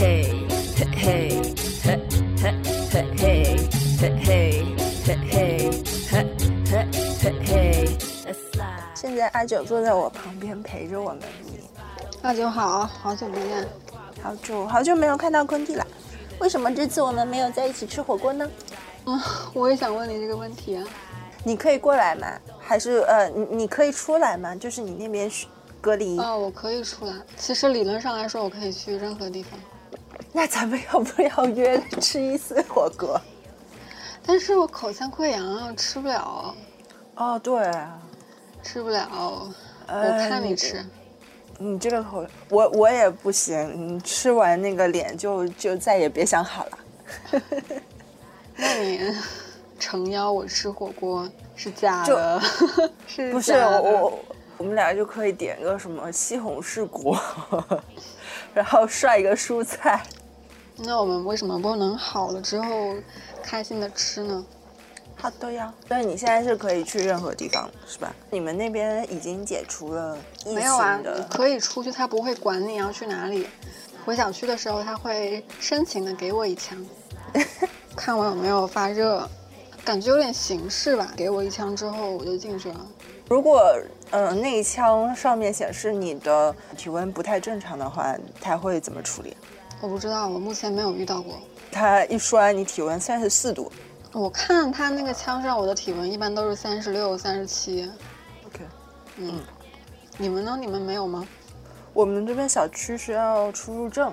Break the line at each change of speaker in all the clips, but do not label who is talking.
嘿嘿嘿嘿嘿嘿嘿嘿嘿嘿嘿嘿嘿
现在阿九坐在我旁边陪着我们
阿九好好久不见。
好久好久没有看到坤弟了。为什么这次我们没有在一起吃火锅呢？
嗯我也想问你这个问题啊。
你可以过来吗？还是呃你你可以出来吗？就是你那边隔离。
啊我可以出来。其实理论上来说我可以去任何地方。
那咱们要不要约吃一次火锅？
但是我口腔溃疡啊，吃不了。
哦，对，
吃不了。我看你吃。
你这个口，我我也不行。你吃完那个脸就就再也别想好了。
那你。诚邀我吃火锅是假的，是
不是我我们俩就可以点个什么西红柿锅，然后涮一个蔬菜。
那我们为什么不能好了之后开心的吃呢？
好的呀。所以你现在是可以去任何地方，是吧？你们那边已经解除了
没有啊？可以出去，他不会管你要去哪里。回小区的时候，他会深情的给我一枪，看我有没有发热。感觉有点形式吧，给我一枪之后我就进去了。
如果嗯那一枪上面显示你的体温不太正常的话，他会怎么处理？
我不知道，我目前没有遇到过。
他一说你体温三十四度，
我看他那个枪上我的体温一般都是三十六、三十七。
OK，
嗯，你们呢？你们没有吗？
我们这边小区需要出入证，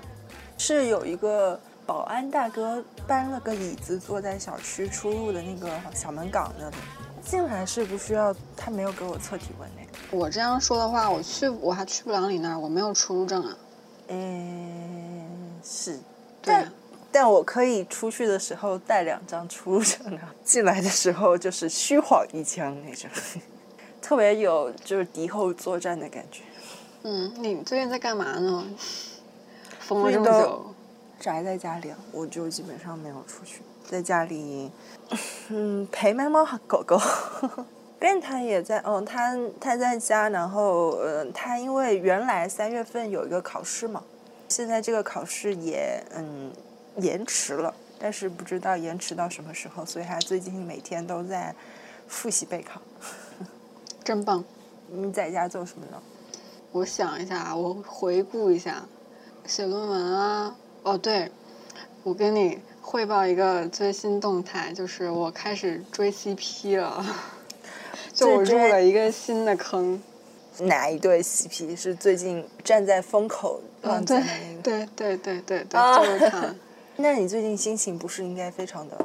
是有一个。保安大哥搬了个椅子坐在小区出入的那个小门岗那里，进来是不需要，他没有给我测体温那
个。我这样说的话，我去我还去不了你那儿，我没有出入证啊。
嗯，是，
但
但我可以出去的时候带两张出入证啊，进来的时候就是虚晃一枪那种，特别有就是敌后作战的感觉。
嗯，你最近在干嘛呢？疯了这么久。
宅在家里，我就基本上没有出去，在家里，嗯，陪猫猫和狗狗。变态也在，嗯，他他在家，然后，呃，他因为原来三月份有一个考试嘛，现在这个考试也，嗯，延迟了，但是不知道延迟到什么时候，所以他最近每天都在复习备考。
真棒！
你在家做什么呢？
我想一下，我回顾一下，写论文啊。哦，对，我跟你汇报一个最新动态，就是我开始追 CP 了，就我入了一个新的坑。
哪一对 CP 是最近站在风口浪尖的那
个？对对对对对，就是他。
那你最近心情不是应该非常的？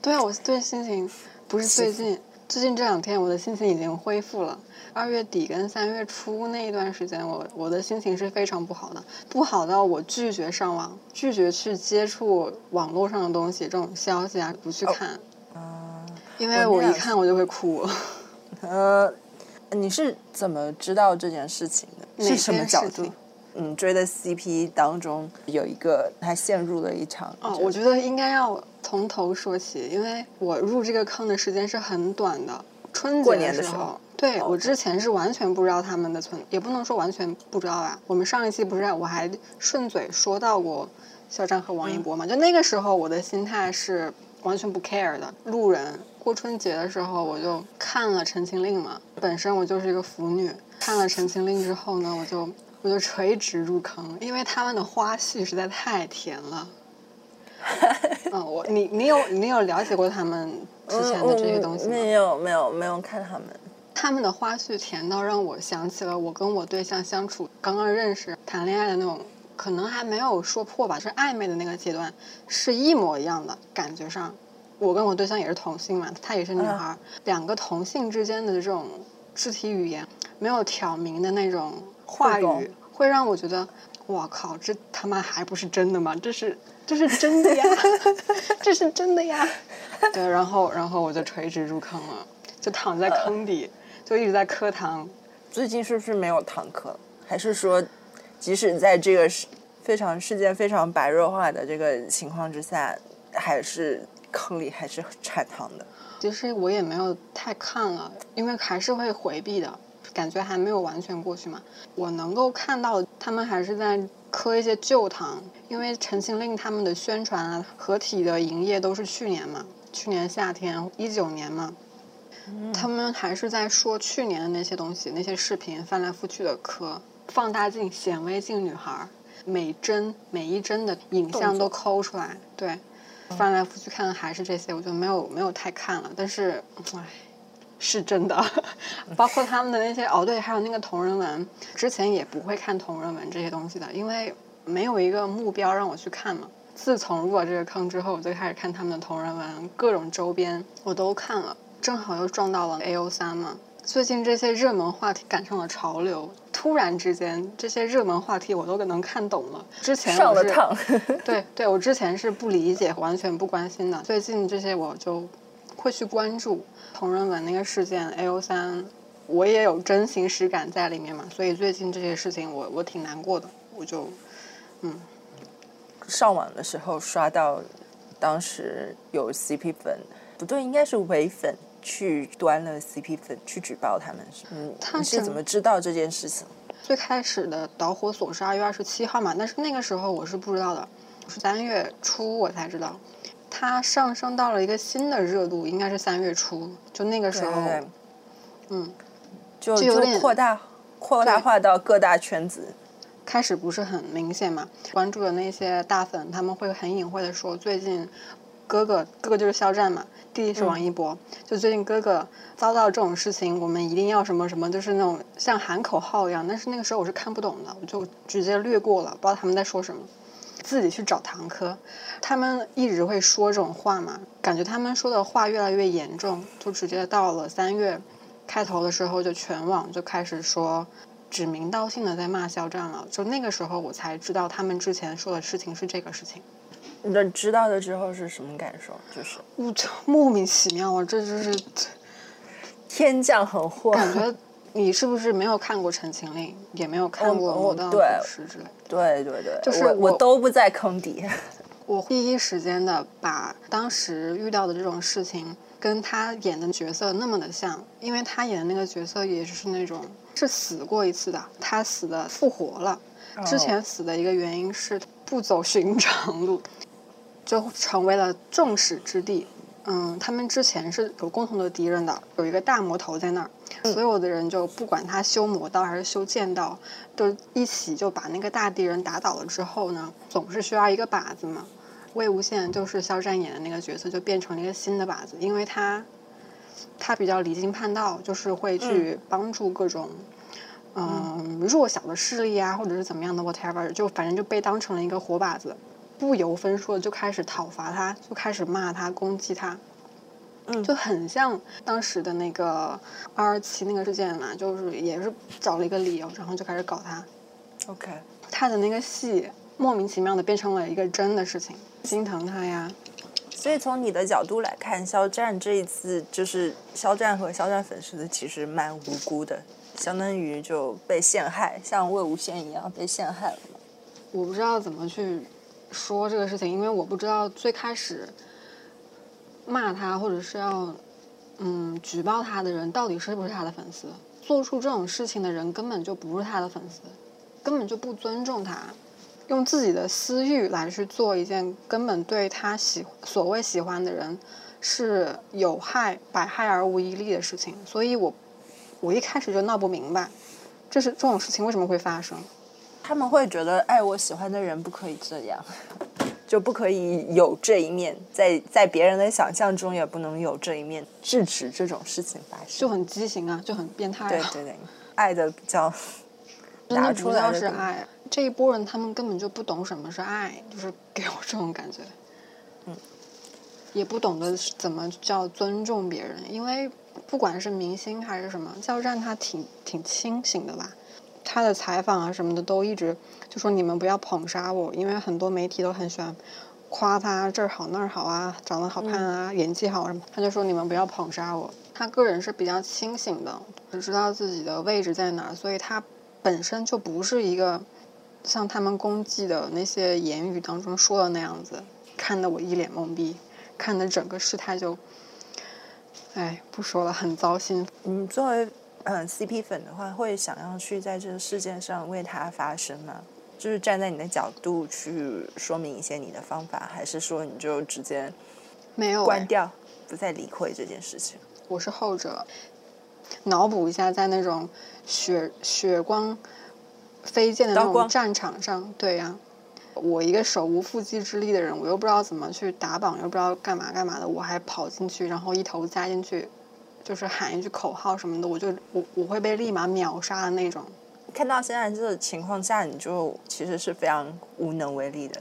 对啊，我最近心情不是最近，最近这两天我的心情已经恢复了。二月底跟三月初那一段时间，我我的心情是非常不好的，不好到我拒绝上网，拒绝去接触网络上的东西，这种消息啊不去看，
啊，
因为我一看我就会哭。
呃，你是怎么知道这件事情的？是什么角度？嗯，追的 CP 当中有一个他陷入了一场。
哦，我觉得应该要从头说起，因为我入这个坑的时间是很短的，春节
的
时候。对我之前是完全不知道他们的存，也不能说完全不知道吧。我们上一期不是我还顺嘴说到过肖战和王一博嘛？就那个时候我的心态是完全不 care 的，路人。过春节的时候我就看了《陈情令》嘛，本身我就是一个腐女，看了《陈情令》之后呢，我就我就垂直入坑，因为他们的花絮实在太甜了。嗯，我你你有你有了解过他们之前的这些东西吗？
没有没有没有看他们。
他们的花絮甜到让我想起了我跟我对象相处刚刚认识谈恋爱的那种，可能还没有说破吧，是暧昧的那个阶段，是一模一样的感觉上。我跟我对象也是同性嘛，她也是女孩，两个同性之间的这种肢体语言没有挑明的那种话语，会让我觉得，我靠，这他妈还不是真的吗？这是这是真的呀，这是真的呀。对，然后然后我就垂直入坑了，就躺在坑底。就一直在磕糖，
最近是不是没有糖磕？还是说，即使在这个世非常事件非常白热化的这个情况之下，还是坑里还是产糖的？
其实我也没有太看了，因为还是会回避的，感觉还没有完全过去嘛。我能够看到他们还是在磕一些旧糖，因为《陈情令》他们的宣传啊、合体的营业都是去年嘛，去年夏天一九年嘛，他们还是在说去年的那些东西，那些视频翻来覆去的磕，放大镜、显微镜女孩，每帧每一帧的影像都抠出来，对，翻来覆去看的还是这些，我就没有没有太看了，但是，唉。是真的，包括他们的那些哦，对，还有那个同人文，之前也不会看同人文这些东西的，因为没有一个目标让我去看嘛。自从入了这个坑之后，我就开始看他们的同人文，各种周边我都看了，正好又撞到了 A O 三嘛。最近这些热门话题赶上了潮流，突然之间这些热门话题我都能看懂了。之前
上了趟，
对对，我之前是不理解，完全不关心的。最近这些我就会去关注。同人文那个事件，A O 三，我也有真情实感在里面嘛，所以最近这些事情我我挺难过的，我就，嗯，
上网的时候刷到，当时有 CP 粉，不对，应该是伪粉去端了 CP 粉去举报他们，嗯，你是怎么知道这件事情？
最开始的导火索是二月二十七号嘛，但是那个时候我是不知道的，是三月初我才知道。它上升到了一个新的热度，应该是三月初，就那个时候，嗯，
就就扩大扩大化到各大圈子。
开始不是很明显嘛？关注的那些大粉，他们会很隐晦的说，最近哥哥哥哥就是肖战嘛，弟弟是王一博，就最近哥哥遭到这种事情，我们一定要什么什么，就是那种像喊口号一样。但是那个时候我是看不懂的，我就直接略过了，不知道他们在说什么。自己去找堂科，他们一直会说这种话嘛？感觉他们说的话越来越严重，就直接到了三月开头的时候，就全网就开始说指名道姓的在骂肖战了。就那个时候，我才知道他们之前说的事情是这个事情。
你知道了之后是什么感受？就是
我莫名其妙啊！这就是
天降横祸，
感觉。你是不是没有看过《陈情令》，也没有看过《魔道祖师》之类？
对对对，
就是
我都不在坑底。
我第一时间的把当时遇到的这种事情跟他演的角色那么的像，因为他演的那个角色也是那种是死过一次的，他死的复活了。之前死的一个原因是不走寻常路，就成为了众矢之的。嗯，他们之前是有共同的敌人的，有一个大魔头在那儿。所有的人就不管他修魔道还是修剑道，都一起就把那个大敌人打倒了之后呢，总是需要一个靶子嘛。魏无羡就是肖战演的那个角色，就变成了一个新的靶子，因为他他比较离经叛道，就是会去帮助各种嗯弱小的势力啊，或者是怎么样的 whatever，就反正就被当成了一个活靶子，不由分说的就开始讨伐他，就开始骂他，攻击他。
嗯，
就很像当时的那个二二七那个事件嘛，就是也是找了一个理由，然后就开始搞他。
OK，
他的那个戏莫名其妙的变成了一个真的事情，心疼他呀。
所以从你的角度来看，肖战这一次就是肖战和肖战粉丝的其实蛮无辜的，相当于就被陷害，像魏无羡一样被陷害了。
我不知道怎么去说这个事情，因为我不知道最开始。骂他或者是要，嗯，举报他的人到底是不是他的粉丝？做出这种事情的人根本就不是他的粉丝，根本就不尊重他，用自己的私欲来去做一件根本对他喜所谓喜欢的人是有害、百害而无一利的事情。所以我，我一开始就闹不明白，这是这种事情为什么会发生？
他们会觉得爱我喜欢的人不可以这样。就不可以有这一面，在在别人的想象中也不能有这一面，制止这种事情发生，
就很畸形啊，就很变态。
对对对，爱的比较，
真的不知道是爱。这一波人他们根本就不懂什么是爱，就是给我这种感觉。
嗯，
也不懂得怎么叫尊重别人，因为不管是明星还是什么，肖战他挺挺清醒的吧。他的采访啊什么的都一直就说你们不要捧杀我，因为很多媒体都很喜欢夸他这儿好那儿好啊，长得好看啊，演技好什么。他就说你们不要捧杀我。他个人是比较清醒的，只知道自己的位置在哪儿，所以他本身就不是一个像他们攻击的那些言语当中说的那样子，看得我一脸懵逼，看得整个事态就，哎，不说了，很糟心。
嗯，作为。嗯，CP 粉的话会想要去在这个事件上为他发声吗？就是站在你的角度去说明一些你的方法，还是说你就直接
没有哎
关掉，不再理会这件事情？
我是后者。脑补一下，在那种血血光飞溅的那种战场上，对呀、我一个手无缚鸡之力的人，我又不知道怎么去打榜，又不知道干嘛干嘛的，我还跑进去，然后一头扎进去，就是喊一句口号什么的，我就我我会被立马秒杀的那种。
看到现在这个情况下，你就其实是非常无能为力的。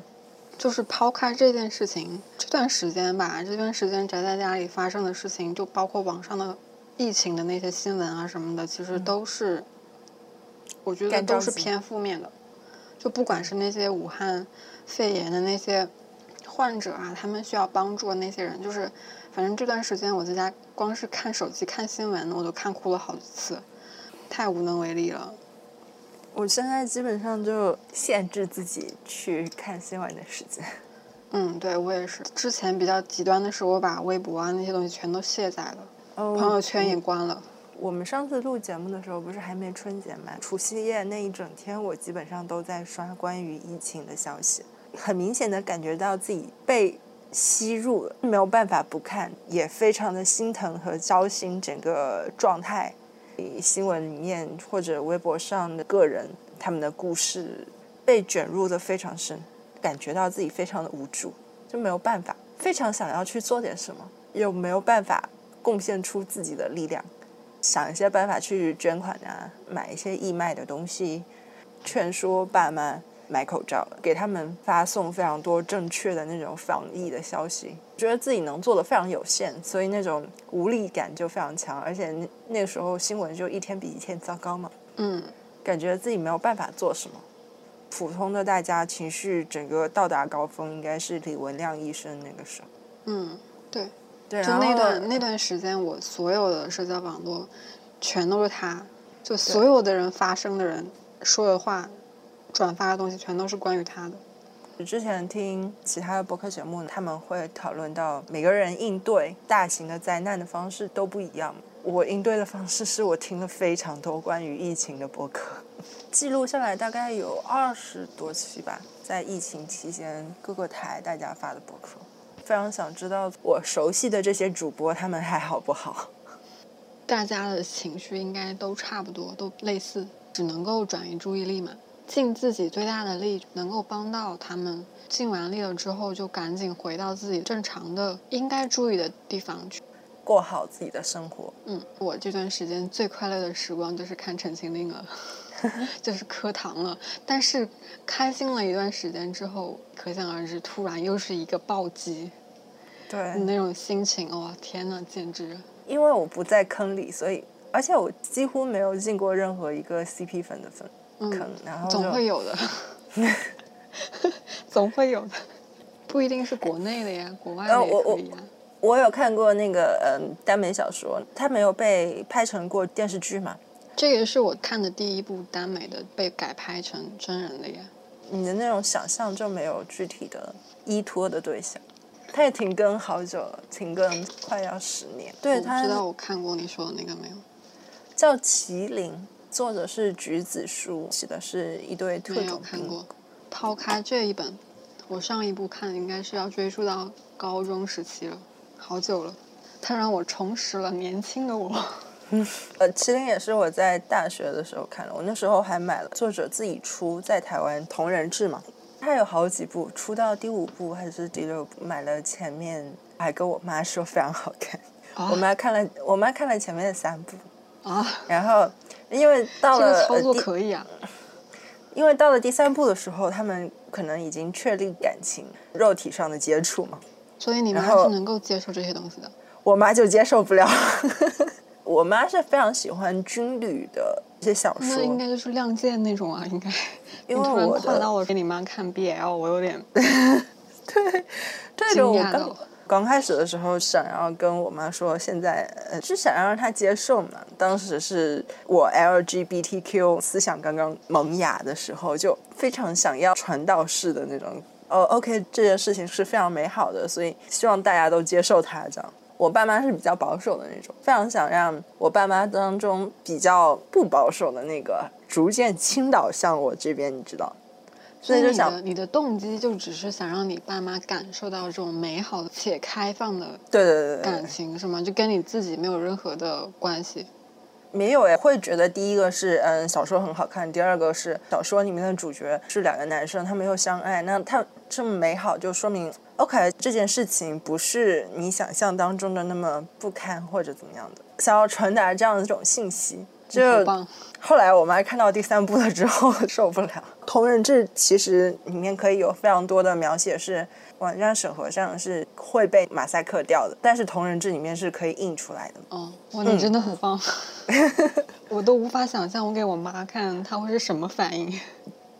就是抛开这件事情，这段时间吧，这段时间宅在家里发生的事情，就包括网上的疫情的那些新闻啊什么的，其实都是，我觉得都是偏负面的。就不管是那些武汉肺炎的那些患者啊，他们需要帮助的那些人，就是反正这段时间我在家光是看手机看新闻，我都看哭了好几次，太无能为力了。
我现在基本上就限制自己去看新闻的时间。
嗯，对我也是。之前比较极端的是，我把微博啊那些东西全都卸载了，
哦
朋友圈也关了。
我们上次录节目的时候，不是还没春节嘛？除夕夜那一整天，我基本上都在刷关于疫情的消息，很明显的感觉到自己被吸入了，没有办法不看，也非常的心疼和糟心整个状态。新闻里面或者微博上的个人他们的故事被卷入的非常深，感觉到自己非常的无助，就没有办法，非常想要去做点什么，又没有办法贡献出自己的力量。想一些办法去捐款啊，买一些义卖的东西，劝说爸妈买口罩，给他们发送非常多正确的那种防疫的消息。觉得自己能做的非常有限，所以那种无力感就非常强，而且那那个时候新闻就一天比一天糟糕嘛，
嗯，
感觉自己没有办法做什么。普通的大家情绪整个到达高峰，应该是李文亮医生那个时候。
嗯，对，
对，
就那段那段时间，我所有的社交网络全都是他，就所有的人发声的人说的话、转发的东西，全都是关于他的。
之前听其他的播客节目，他们会讨论到每个人应对大型的灾难的方式都不一样。我应对的方式是我听了非常多关于疫情的播客，记录下来大概有二十多期吧，在疫情期间各个台大家发的播客，非常想知道我熟悉的这些主播他们还好不好。
大家的情绪应该都差不多，都类似，只能够转移注意力嘛，尽自己最大的力，能够帮到他们。尽完力了之后，就赶紧回到自己正常的应该注意的地方去。
过好自己的生活，
嗯，我这段时间最快乐的时光就是看《陈情令》了，就是磕糖了。但是开心了一段时间之后，可想而知，突然又是一个暴击，
对，
那种心情，哇、天呐，简直！
因为我不在坑里，所以而且我几乎没有进过任何一个 CP 粉的粉
嗯
坑，然后
总会有的，总会有的，不一定是国内的呀，国外的
我我
可以呀。
我有看过那个嗯耽美小说，它没有被拍成过电视剧嘛？
这个是我看的第一部耽美的被改拍成真人的呀。
你的那种想象就没有具体的依托的对象。它也停更好久了，停更快要十年。对，
我
它
知道我看过你说的那个没有？
叫《麒麟》，作者是橘子树，写的是一对特
没有
种兵。
看过。抛开这一本，我上一部看应该是要追溯到高中时期了，好久了。它让我重拾了年轻的我。
呃，麒麟也是我在大学的时候看的，我那时候还买了作者自己出在台湾同人志嘛，他有好几部，出到第五部还是第六部，买了前面，还跟我妈说非常好看，
啊
我妈看了，我妈看了前面的三部，
啊，
然后因为到了
这
了
个操作可以啊。
因为到了第三步的时候，他们可能已经确立感情，肉体上的接触嘛，
所以你妈是能够接受这些东西的。
我妈就接受不了。我妈是非常喜欢军旅的一些小说，
那应该就是《亮剑》那种啊，应该。
因为我的
跨到我给你妈看 BL，我有点
对的，我刚刚开始的时候想要跟我妈说，现在呃是想要让她接受嘛。当时是我 LGBTQ 思想刚刚萌芽的时候，就非常想要传道式的那种。哦，OK，这件事情是非常美好的，所以希望大家都接受它。这样，我爸妈是比较保守的那种，非常想让我爸妈当中比较不保守的那个逐渐倾倒向我这边，你知道。
你
所以就想
的你的动机就只是想让你爸妈感受到这种美好且开放的
对对对对
感，情是吗？就跟你自己没有任何的关系。
没有诶，会觉得第一个是嗯小说很好看，第二个是小说里面的主角是两个男生，他们又相爱，那他这么美好，就说明 OK 这件事情不是你想象当中的那么不堪或者怎么样的，想要传达这样的一种信息。就
好棒，
后来我妈看到第三部了之后 受不了。同人志其实里面可以有非常多的描写是网站审核上是会被马赛克掉的，但是同人志里面是可以印出来的。
哦，哇，你真的很棒，我都无法想象我给我妈看她会是什么反应。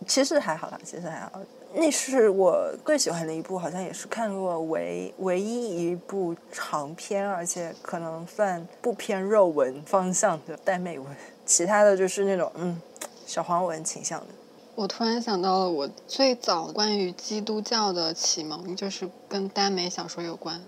其实还好啦，其实还好。那是我最喜欢的一部，好像也是看过唯唯一一部长篇，而且可能算不偏肉文方向的耽美文。其他的就是那种嗯小黄文倾向的。
我突然想到了，我最早关于基督教的启蒙就是跟耽美小说有关。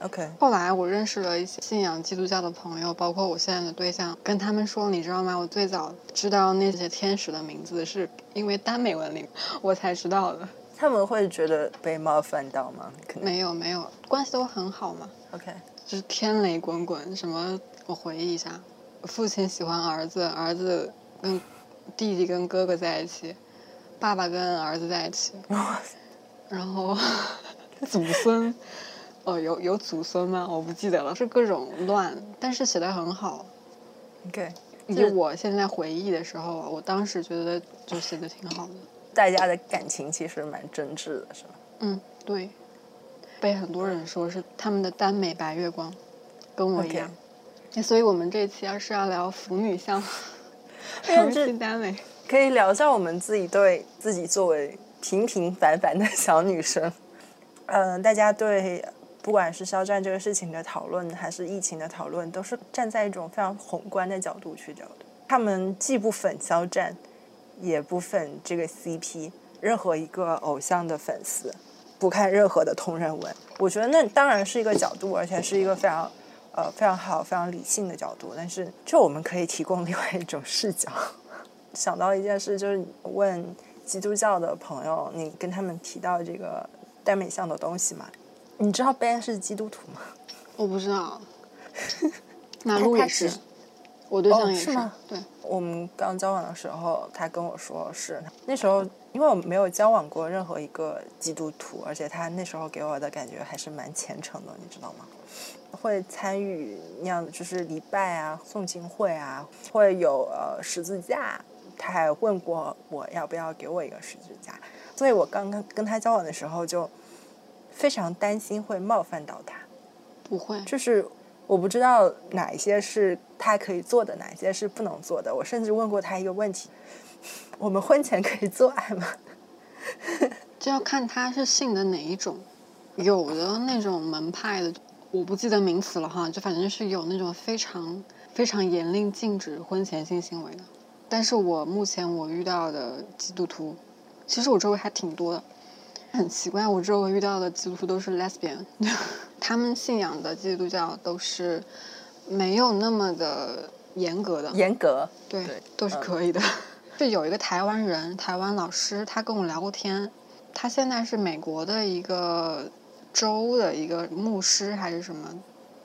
OK，
后来我认识了一些信仰基督教的朋友，包括我现在的对象，跟他们说，你知道吗？我最早知道那些天使的名字，是因为耽美文里我才知道的。
他们会觉得被冒犯到吗？可能
没有没有，关系都很好嘛
，OK，
就是天雷滚滚。什么？我回忆一下，父亲喜欢儿子，儿子跟弟弟跟哥哥在一起，爸爸跟儿子在一起，然后祖孙，哦，有有祖孙吗？我不记得了，是各种乱，但是写的很好。
OK，
以我现在回忆的时候，我当时觉得就写的挺好的。
大家的感情其实蛮真挚的，是吧？
嗯，对，被很多人说是他们的耽美白月光，跟我一样。那所以我们这一期要是要聊腐女向，
因为
聊
这
性耽美，
可以聊一下我们自己对自己作为平平凡凡的小女生，嗯、大家对不管是肖战这个事情的讨论，还是疫情的讨论，都是站在一种非常宏观的角度去聊的。他们既不粉肖战，也不粉这个 CP，任何一个偶像的粉丝，不看任何的同人文。我觉得那当然是一个角度，而且是一个非常。呃，非常好、非常理性的角度，但是就我们可以提供另外一种视角。想到一件事，就是问基督教的朋友，你跟他们提到这个耽美像的东西嘛？你知道 Ben 是基督徒吗？
我不知道。马路也是我对象
哦
也
是吗
对，
我们刚交往的时候，他跟我说是那时候，因为我没有交往过任何一个基督徒，而且他那时候给我的感觉还是蛮虔诚的，你知道吗？会参与那样的就是礼拜啊、诵经会啊，会有呃十字架。他还问过我要不要给我一个十字架，所以我刚刚跟他交往的时候就非常担心会冒犯到他。
不会。
就是我不知道哪一些是他可以做的，哪一些是不能做的。我甚至问过他一个问题：我们婚前可以做爱吗？
就要看他是信的哪一种，有的那种门派的，我不记得名词了哈，就反正是有那种非常非常严令禁止婚前性行为的。但是我目前我遇到的基督徒，其实我周围还挺多的，很奇怪，我周围遇到的基督徒都是 lesbian，他们信仰的基督教都是没有那么的严格的，
严格，
对，
对
都是
嗯
可以的。就有一个台湾人，台湾老师，他跟我聊过天。他现在是美国的一个州的一个牧师还是什么？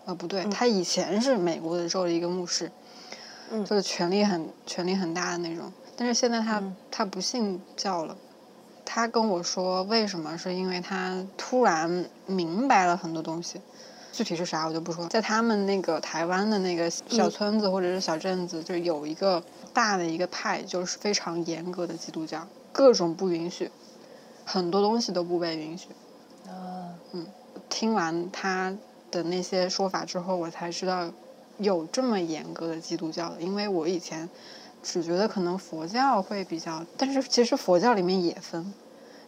呃，不对，
嗯
他以前是美国的州的一个牧师，
嗯
就是权力很权力很大的那种。但是现在他、
嗯
他不信教了。他跟我说为什么，是因为他突然明白了很多东西。具体是啥我就不说了。在他们那个台湾的那个小
嗯
村子或者是小镇子，就有一个大的一个派，就是非常严格的基督教，各种不允许，很多东西都不被允许。
啊，
听完他的那些说法之后，我才知道有这么严格的基督教的，因为我以前只觉得可能佛教会比较，但是其实佛教里面也分，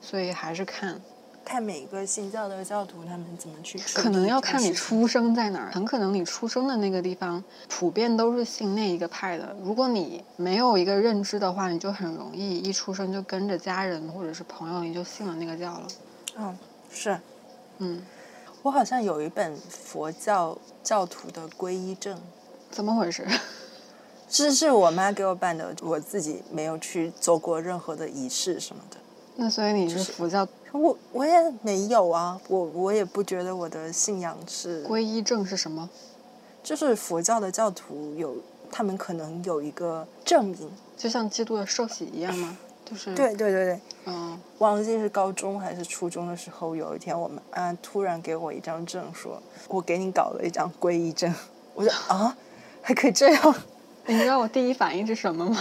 所以还是看，
看每一个信教的教徒他们怎么去
可能要看你出生在哪儿，很可能你出生的那个地方普遍都是信那一个派的。如果你没有一个认知的话，你就很容易一出生就跟着家人或者是朋友，你就信了那个教了。
嗯，是
嗯，
我好像有一本佛教教徒的皈依证，
怎么回事？
这是我妈给我办的，我自己没有去做过任何的仪式什么的。
那所以你是佛教
我我也没有啊，我我也不觉得我的信仰是
皈依证是什么？
就是佛教的教徒有，他们可能有一个证明。
就像基督的受洗一样吗？就是
对对对对，
嗯，
忘记是高中还是初中的时候，有一天我们啊突然给我一张证，说我给你搞了一张皈依证。我说啊，还可以这样？
你知道我第一反应是什么吗？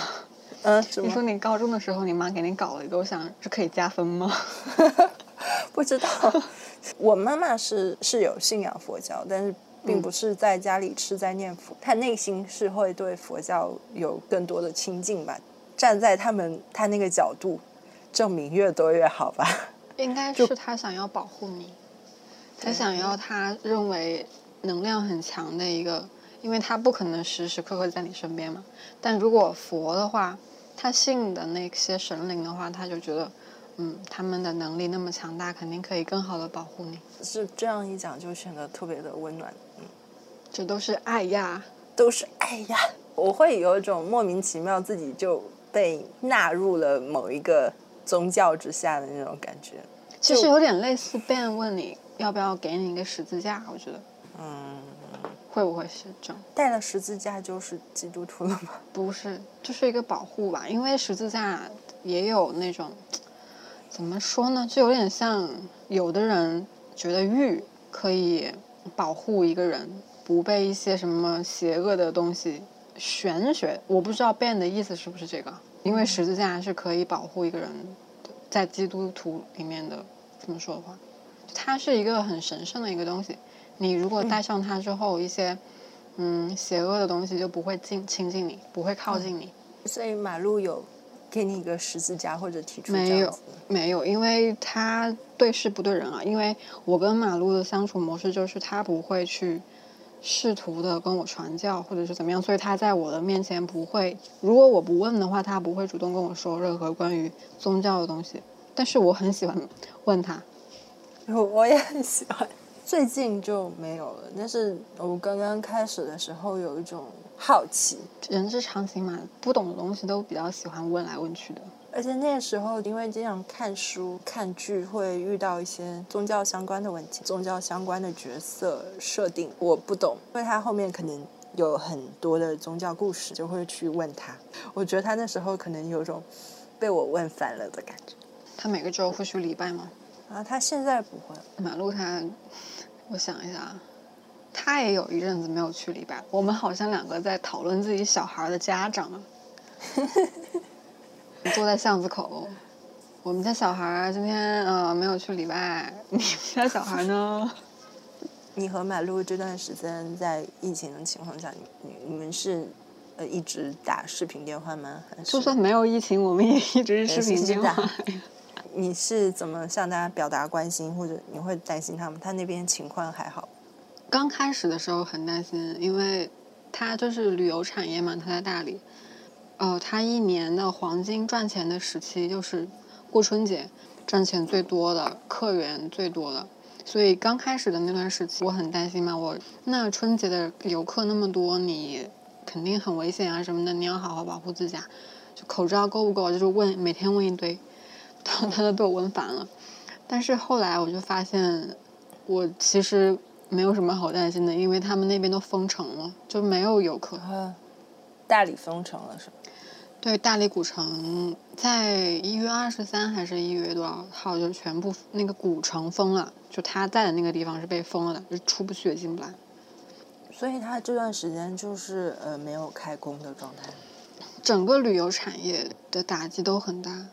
嗯，什
你说？你高中的时候你妈给你搞了一个，我想是可以加分吗？
不知道。我妈妈是是有信仰佛教，但是并不是在家里吃斋念佛，她内心是会对佛教有更多的亲近吧。站在他们他那个角度，证明越多越好吧。
应该是他想要保护你，他想要他认为能量很强的一个，因为他不可能时时刻刻在你身边嘛。但如果佛的话，他信的那些神灵的话，他就觉得，嗯，他们的能力那么强大，肯定可以更好的保护你。
是这样一讲，就显得特别的温暖。嗯，
这都是爱呀。
都是爱呀。我会有一种莫名其妙自己就被纳入了某一个宗教之下的那种感觉。
其实有点类似 Ben 问你要不要给你一个十字架，我觉得
嗯，
会不会是这样？
带了十字架就是基督徒了吗？
不是，就是一个保护吧，因为十字架也有那种，怎么说呢，就有点像有的人觉得玉可以保护一个人不被一些什么邪恶的东西玄学，我不知道 Ben 的意思是不是这个，因为十字架是可以保护一个人，在基督徒里面的这么说的话，它是一个很神圣的一个东西，你如果戴上它之后，一些嗯邪恶的东西就不会近亲近你，不会靠近你。
所以马路有给你一个十字架或者提出
没有没有，因为他对事不对人啊。因为我跟马路的相处模式就是他不会去试图的跟我传教或者是怎么样，所以他在我的面前不会，如果我不问的话，他不会主动跟我说任何关于宗教的东西。但是我很喜欢问他，
我我也很喜欢。最近就没有了，但是我刚刚开始的时候有一种好奇，
人之常情嘛，不懂的东西都比较喜欢问来问去的。
而且那个时候因为经常看书、看剧，会遇到一些宗教相关的问题，宗教相关的角色设定我不懂，因为他后面可能有很多的宗教故事，就会去问他。我觉得他那时候可能有种被我问烦了的感觉。
他每个周会去礼拜吗？
啊，他现在不会，
马路他，我想一下啊，他也有一阵子没有去礼拜。我们好像两个在讨论自己小孩的家长啊。坐在巷子口，我们家小孩儿今天呃没有去礼拜，你们家小孩呢？
你和马路这段时间在疫情的情况下，你你你们是呃一直打视频电话吗？
就算没有疫情，我们也一直是视频电话。
你是怎么向大家表达关心，或者你会担心他们？他那边情况还好？
刚开始的时候很担心，因为他就是旅游产业嘛，他在大理。呃，他一年的黄金赚钱的时期就是过春节，赚钱最多的，客源最多的。所以刚开始的那段时期，我很担心嘛，我那春节的游客那么多，你肯定很危险啊什么的，你要好好保护自己啊。就口罩够不够，就是问每天问一堆，他 他都被我问烦了。但是后来我就发现，我其实没有什么好担心的，因为他们那边都封城了，就没有游客。
大理封城了是吧？
对，大理古城在一月二十三还是一月多少号，就全部那个古城封了，就他在的那个地方是被封了的，就出不去也进不来。
所以他这段时间就是呃没有开工的状态。
整个旅游产业的打击都很大，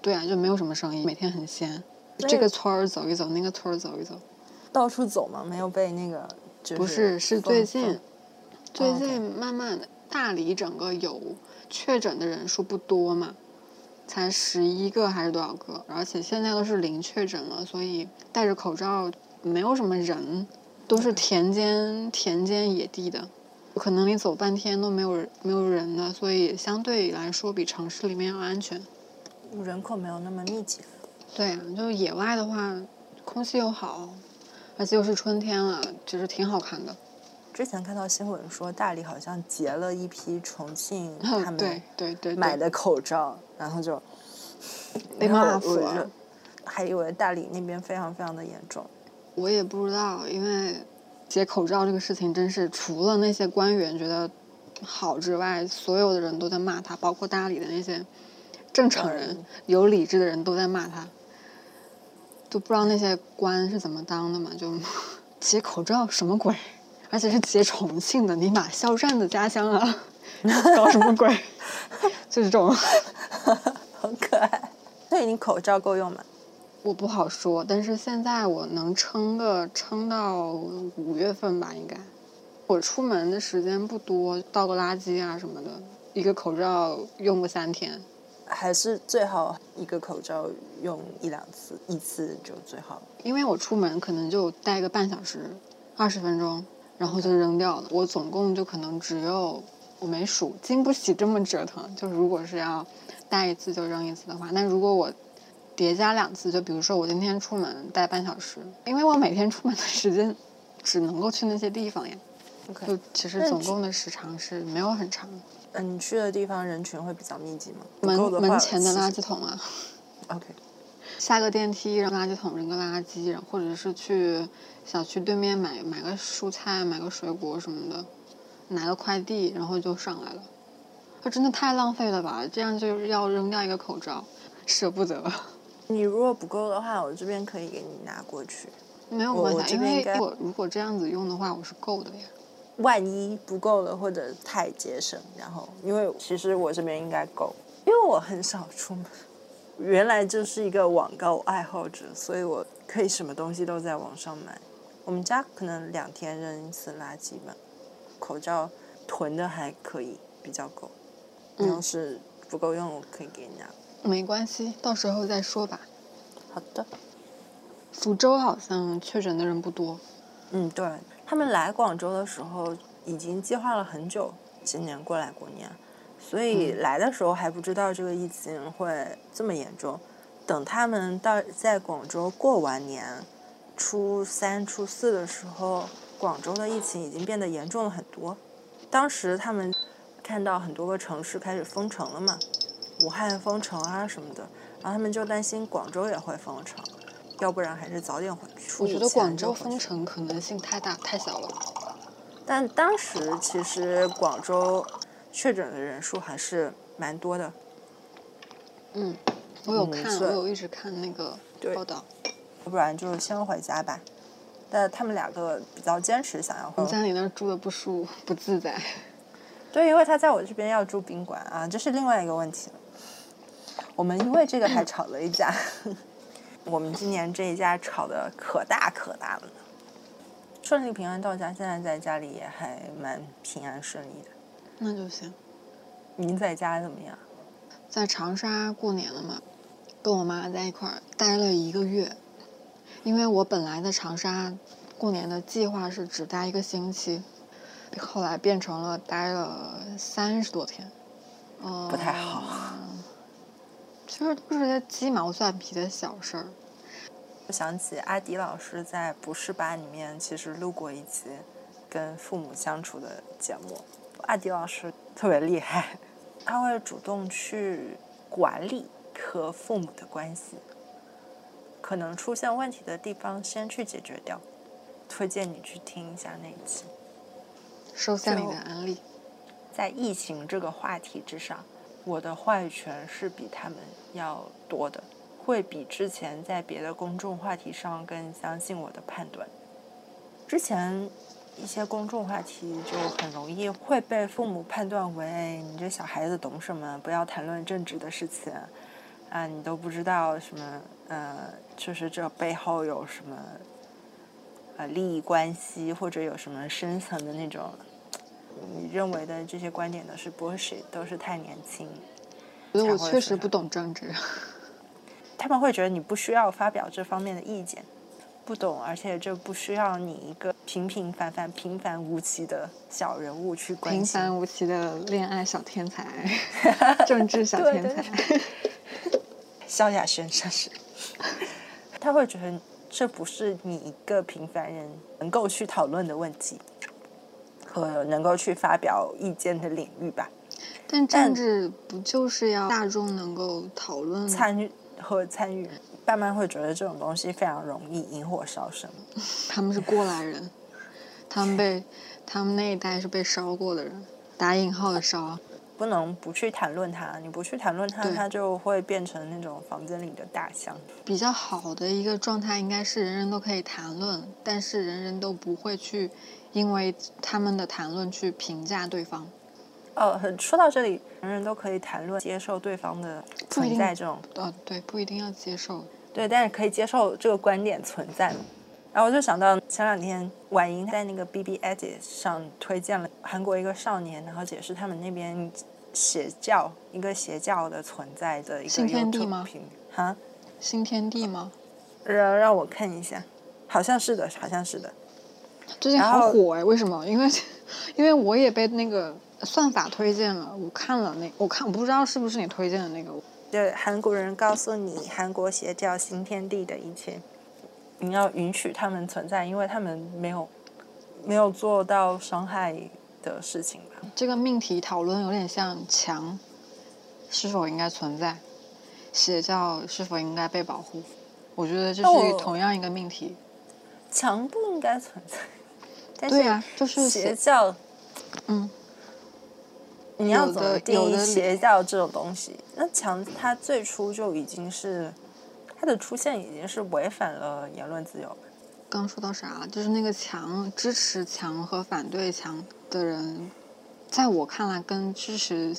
对啊，就没有什么生意，每天很闲，这个村儿走一走，那个村儿走一走。
到处走嘛，没有被那个就是
不是，是
封
最近
封，
最近慢慢的，大理整个有确诊的人数不多嘛，才十一个还是多少个，而且现在都是零确诊了，所以戴着口罩没有什么人，都是田间田间野地的，可能你走半天都没有没有人的，所以相对来说比城市里面要安全。
人口没有那么密集。
对啊，就野外的话，空气又好，而且又是春天了，就是挺好看的。
之前看到新闻说，大理好像截了一批重庆 他们
对对对，
买的口罩，然后就
被骂死了。
还以为大理那边非常非常的严重。
我也不知道，因为截口罩这个事情，真是除了那些官员觉得好之外，所有的人都在骂他，包括大理的那些正常人、
嗯
有理智的人都在骂他，就不知道那些官是怎么当的嘛？就 截口罩什么鬼？而且是接重庆的，尼玛肖战的家乡啊，搞什么鬼？就是这种。
很可爱。所以你口罩够用吗？
我不好说，但是现在我能撑个撑到五月份吧，应该。我出门的时间不多，倒个垃圾啊什么的，一个口罩用个三天。
还是最好一个口罩用一两次，一次就最好。
因为我出门可能就戴个半小时、二十分钟，然后就扔掉了。我总共就可能只有我没数，经不起这么折腾。就是如果是要带一次就扔一次的话，那如果我叠加两次，就比如说我今天出门带半小时，因为我每天出门的时间只能够去那些地方呀
，OK，
就其实总共的时长是没有很长。
嗯，你去的地方人群会比较密集吗？
门门前的垃圾桶啊
，OK，
下个电梯，扔垃圾桶扔个垃圾，然后或者是去小区对面买买个蔬菜、买个水果什么的，拿个快递，然后就上来了。这真的太浪费了吧！这样就是要扔掉一个口罩，舍不得。
你如果不够的话，我这边可以给你拿过去。
没有关系啊，因为我如果这样子用的话，我是够的呀。
万一不够了或者太节省，然后因为其实我这边应该够，因为我很少出门，原来就是一个网购爱好者，所以我可以什么东西都在网上买。我们家可能两天扔一次垃圾吧，口罩囤的还可以，比较够。你要
嗯
是不够用，我可以给你拿。
没关系，到时候再说吧。
好的。
福州好像确诊的人不多，
嗯，对，他们来广州的时候已经计划了很久，今年过来过年，所以来的时候还不知道这个疫情会这么严重。等他们到在广州过完年，初三、初四的时候，广州的疫情已经变得严重了很多。当时他们看到很多个城市开始封城了嘛，武汉封城啊什么的，然后他们就担心广州也会封城，要不然还是早点回去。
我觉得广州封城可能性太大太小了。
但当时其实广州确诊的人数还是蛮多的，
嗯，我有
嗯
看，
是
我有一直看那个
对
报道。
要不然就先回家吧。但他们两个比较坚持想要回
你，在你那儿住的不舒不自在，
对，因为他在我这边要住宾馆啊，这是另外一个问题了。我们因为这个还吵了一架，我们今年这一家吵的可大可大了呢。顺利平安到家，现在在家里也还蛮平安顺利的。
那就行。
您在家怎么样？
在长沙过年了嘛，跟我妈在一块儿待了一个月，因为我本来在长沙过年的计划是只待一个星期，后来变成了待了三十多天，嗯，
不太好。
其实都是些鸡毛蒜皮的小事儿。
我想起阿迪老师在《不是吧》里面其实录过一期跟父母相处的节目。阿迪老师特别厉害，他会主动去管理和父母的关系，可能出现问题的地方先去解决掉。推荐你去听一下那一期。
收下你的安利，
在疫情这个话题之上，我的话语权是比他们要多的，会比之前在别的公众话题上更相信我的判断。之前一些公众话题就很容易会被父母判断为你这小孩子懂什么，不要谈论政治的事情，啊，你都不知道什么，呃，就是这背后有什么。呃，利益关系或者有什么深层的那种你认为的这些观点都是 bullshit，都是太年轻。
我觉得我确实不懂政治。
他们会觉得你不需要发表这方面的意见，不懂，而且这不需要你一个平平凡凡、平凡无奇的小人物去关心。
平凡无奇的恋爱小天才，政治小天才。
萧亚轩上是，他会觉得这不是你一个平凡人能够去讨论的问题，和能够去发表意见的领域吧。
但政治不就是要大众能够讨论
参与和参与，慢慢会觉得这种东西非常容易引火烧身。
他们是过来人，他们被他们那一代是被烧过的人，打引号的烧。
不能不去谈论它，你不去谈论它，它就会变成那种房间里的大象。
比较好的一个状态应该是人人都可以谈论，但是人人都不会去因为他们的谈论去评价对方。
哦，说到这里，人人都可以谈论接受对方的存在，这种
呃，对，不一定要接受。
对，但是可以接受这个观点存在。然后我就想到前两天婉莹在那个 B B Edit 上推荐了韩国一个少年，然后解释他们那边邪教一个邪教的存在的一个
新天地吗
哈，
新天地吗？
让让我看一下，好像是的，好像是的。
最近好火哎，为什么？因为 因为我也被那个算法推荐了，我看了那我看我不知道是不是你推荐的那个，
对，韩国人告诉你韩国邪教新天地的一切，你要允许他们存在，因为他们没有没有做到伤害的事情吧。
这个命题讨论有点像墙是否应该存在，邪教是否应该被保护。我觉得这是同样一个命题。
墙不应该存在，但
对呀、就是
邪教，
嗯，
你要
有
怎么定义邪教这种东西？那强它最初就已经是它的出现已经是违反了言论自由。
刚说到啥了？就是那个强支持强和反对强的人，在我看来，跟支持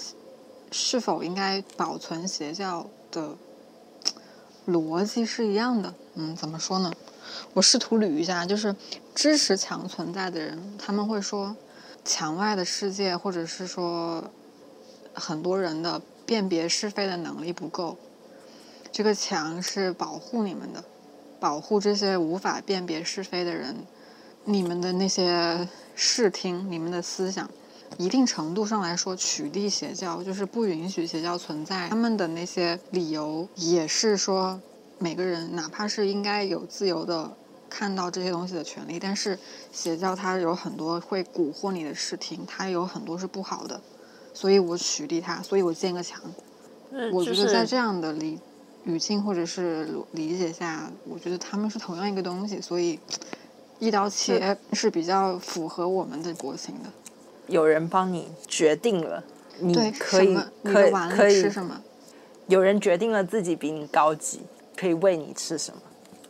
是否应该保存邪教的逻辑是一样的。嗯，怎么说呢？我试图捋一下，就是支持强存在的人，他们会说，墙外的世界，或者是说很多人的辨别是非的能力不够，这个墙是保护你们的。保护这些无法辨别是非的人，你们的那些视听，你们的思想，一定程度上来说，取缔邪教就是不允许邪教存在。他们的那些理由也是说，每个人哪怕是应该有自由的看到这些东西的权利，但是邪教它有很多会蛊惑你的视听，它有很多是不好的，所以我取缔它，所以我建个墙。我觉得在这样的理语境或者是理解下，我觉得他们是同样一个东西，所以一刀切是比较符合我们的国情的。
有人帮你决定了，你
对，
可以
你
可以
的碗
可以
吃什么？
有人决定了自己比你高级，可以喂你吃什么。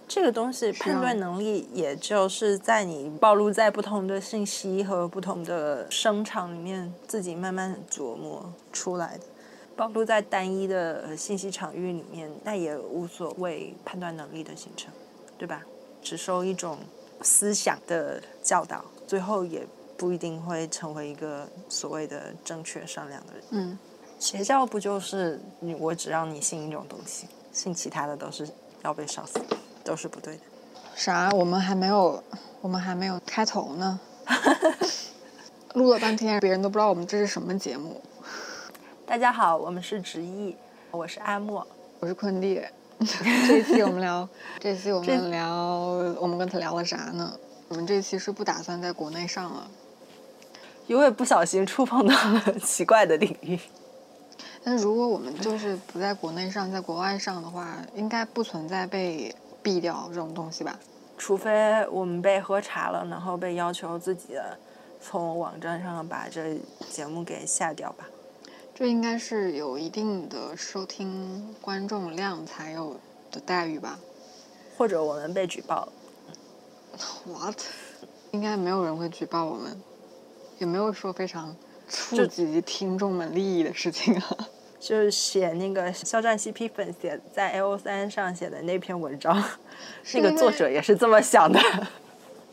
这个东西判断能力，也就是在你暴露在不同的信息和不同的声场里面，自己慢慢琢磨出来的。暴露在单一的呃信息场域里面，那也无所谓判断能力的形成，对吧？只受一种思想的教导，最后也不一定会成为一个所谓的正确善良的人。
嗯，
邪教不就是你我只让你信一种东西，信其他的都是要被烧死，都是不对的。
啥？我们还没有，我们还没有开头呢。录了半天，别人都不知道我们这是什么节目。
大家好，我们是直译，我是阿莫。
我是坤弟，这一期我们聊，这期我们聊，我们跟他聊了啥呢？我们这期是不打算在国内上了，
因为不小心触碰到了 奇怪的领域。
但如果我们就是不在国内上，在国外上的话，应该不存在被毙掉这种东西吧？
除非我们被喝茶了，然后被要求自己从网站上把这节目给下掉吧。
这应该是有一定的收听观众量才有的待遇吧
或者我们被举报了？
What？应该没有人会举报我们，也没有说非常触及听众们利益的事情啊。
就是写那个肖战 CP 粉写在 L 三上写的那篇文章，那个作者也是这么想的。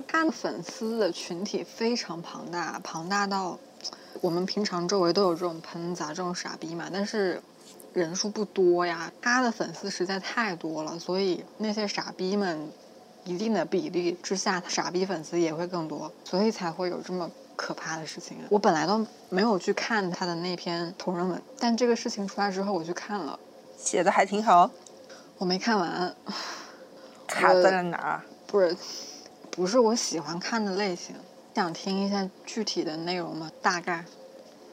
他粉丝的群体非常庞大，庞大到我们平常周围都有这种喷子啊、这种傻逼嘛，但是人数不多呀。他的粉丝实在太多了，所以那些傻逼们一定的比例之下，傻逼粉丝也会更多，所以才会有这么可怕的事情。我本来都没有去看他的那篇同人文，但这个事情出来之后，我去看了，
写的还挺好，
我没看完，
卡在了哪儿？
不是，不是我喜欢看的类型。想听一下具体的内容吗？大概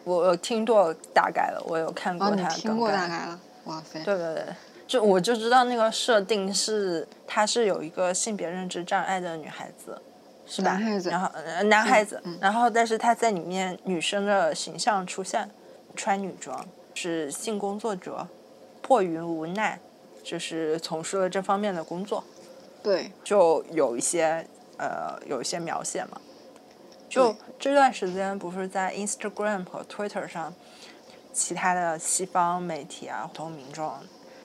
我有听过大概了，我有看过
哦，你
他的
听过大概了？哇塞！
对对对，就我就知道那个设定是她是有一个性别认知障碍的女孩子，是吧？
男孩子
然后呃男孩子，
嗯
然后但是他在里面女生的形象出现，穿女装，是性工作者，迫于无奈，就是从事了这方面的工作，
对，
就有一些呃有一些描写嘛。就这段时间不是在 Instagram 和 Twitter 上，其他的西方媒体啊，普通民众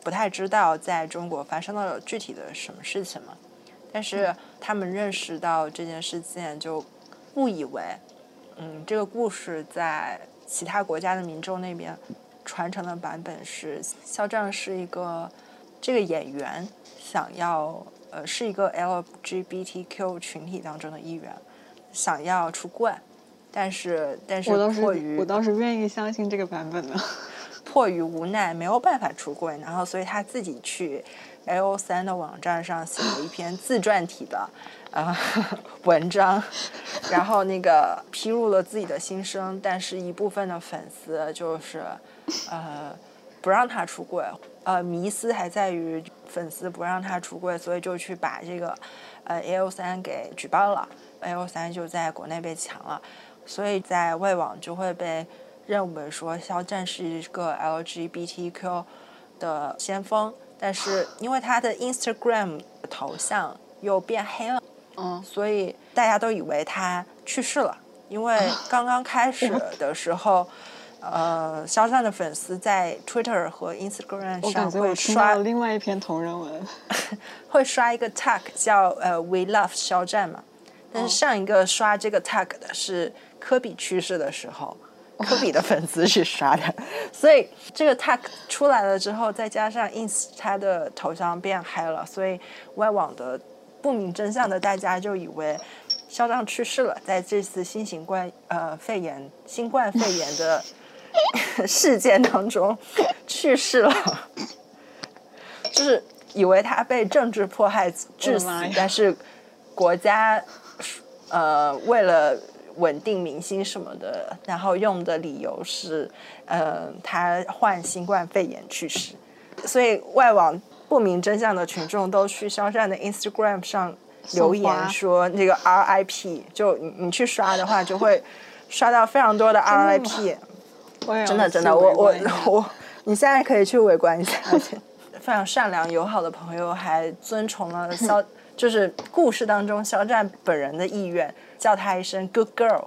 不太知道在中国发生了具体的什么事情嘛。但是他们认识到这件事件，就误以为，嗯，这个故事在其他国家的民众那边传承的版本是肖战是一个这个演员想要呃是一个 LGBTQ 群体当中的一员，想要出柜，但是但是迫于
我倒是愿意相信这个版本的。
迫于无奈没有办法出柜，然后所以他自己去 L 三的网站上写了一篇自传体的呃文章，然后那个披露了自己的心声，但是一部分的粉丝就是呃不让他出柜，呃迷思还在于粉丝不让他出柜，所以就去把这个呃 L 三给举报了，L 三就在国内被抢了，所以在外网就会被。认为说肖战是一个 LGBTQ 的先锋，但是因为他的 Instagram 头像又变黑了，
嗯，
所以大家都以为他去世了。因为刚刚开始的时候，呃，肖战的粉丝在 Twitter 和 Instagram 上会刷
另外一篇同人文。
会刷一个 tag 叫呃 We Love 肖战嘛，但是上一个刷这个 tag 的是科比去世的时候。科比的粉丝去刷的，所以这个 tag 出来了之后，再加上 ins 他的头像变黑了，所以外网的不明真相的大家就以为肖战去世了，在这次新型冠呃肺炎新冠肺炎的 事件当中去世了，就是以为他被政治迫害致死但是国家呃为了。稳定民心什么的，然后用的理由是，呃，他患新冠肺炎去世，所以外网不明真相的群众都去肖战的 Instagram 上留言说那个 RIP，就你你去刷的话，就会刷到非常多的 RIP，真的真的，我我我，你现在可以去围观一下，非常善良友好的朋友还遵从了肖，就是故事当中肖战本人的意愿。叫他一声 “good girl”，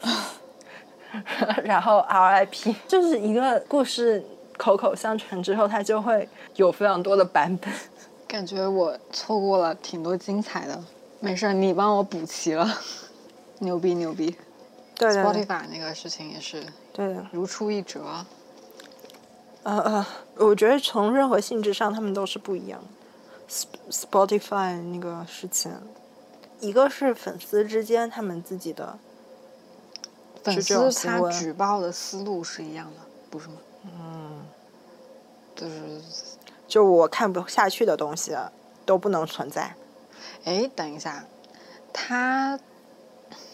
然后 “R.I.P.” 就是一个故事口口相传之后，它就会有非常多的版本。
感觉我错过了挺多精彩的，没事，你帮我补齐了，牛逼牛逼。
对
对 Spotify 那个事情也是，
对的，
如出一辙。
呃呃，我觉得从任何性质上，他们都是不一样的。Spotify 那个事情。一个是粉丝之间他们自己的，
粉丝他举报的思路是一样的，不是吗？
嗯，
就是，
就我看不下去的东西都不能存在。
哎，等一下，他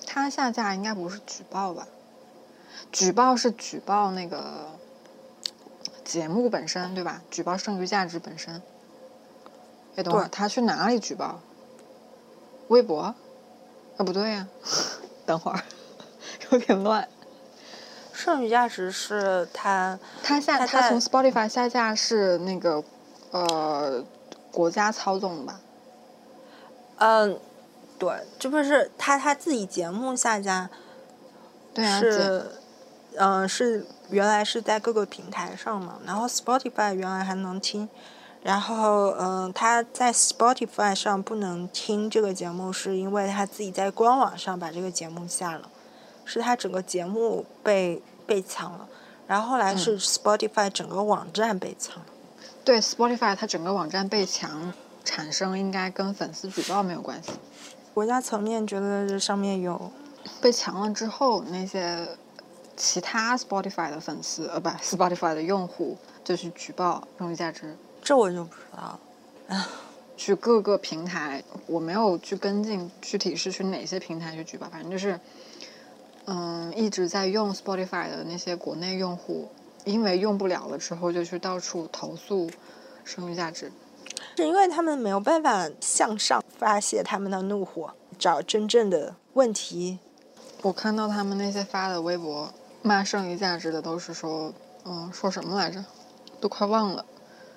他下架应该不是举报吧？举报是举报那个节目本身，对吧？举报剩余价值本身。哎，等会儿他去哪里举报？微博，啊不对呀，等会儿有点乱。
剩余价值是他
他下他从 Spotify 下架是那个呃国家操纵的吧？
嗯，对，这不是他他自己节目下架，
对啊，
是嗯是原来是在各个平台上嘛，然后 Spotify 原来还能听。然后，嗯，他在 Spotify 上不能听这个节目，是因为他自己在官网上把这个节目下了，是他整个节目被被抢了。然后后来是 Spotify 整个网站被抢了。
嗯、对，Spotify 它整个网站被抢，产生应该跟粉丝举报没有关系。
国家层面觉得这上面有
被抢了之后，那些其他 Spotify 的粉丝，呃，不，Spotify 的用户就去举报剩余价值。
这我就不知道
了，去各个平台，我没有去跟进具体是去哪些平台去举报，反正就是嗯，一直在用 Spotify 的那些国内用户，因为用不了了之后，就去到处投诉剩余价值。
是因为他们没有办法向上发泄他们的怒火，找真正的问题。
我看到他们那些发的微博骂剩余价值的，都是说，嗯，说什么来着？都快忘了。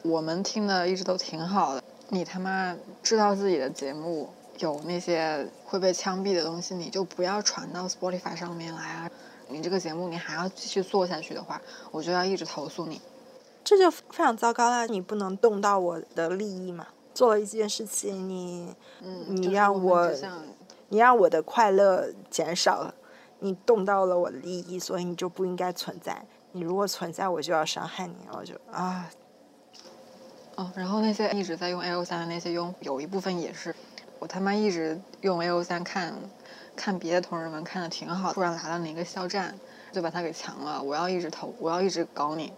我们听的一直都挺好的。你他妈知道自己的节目有那些会被枪毙的东西，你就不要传到 Spotify 上面来啊！你这个节目你还要继续做下去的话，我就要一直投诉你。
这就非常糟糕啦！你不能动到我的利益嘛？做了一件事情，你，
嗯，
你让我你让我的快乐减少了，你动到了我的利益，所以你就不应该存在。你如果存在，我就要伤害你，我就啊，
哦，然后那些一直在用 A O 三的那些用户，有一部分也是，我他妈一直用 A O 三看，看别的同人文看的挺好，突然来了那个肖战，就把他给强了。我要一直投，我要一直搞你，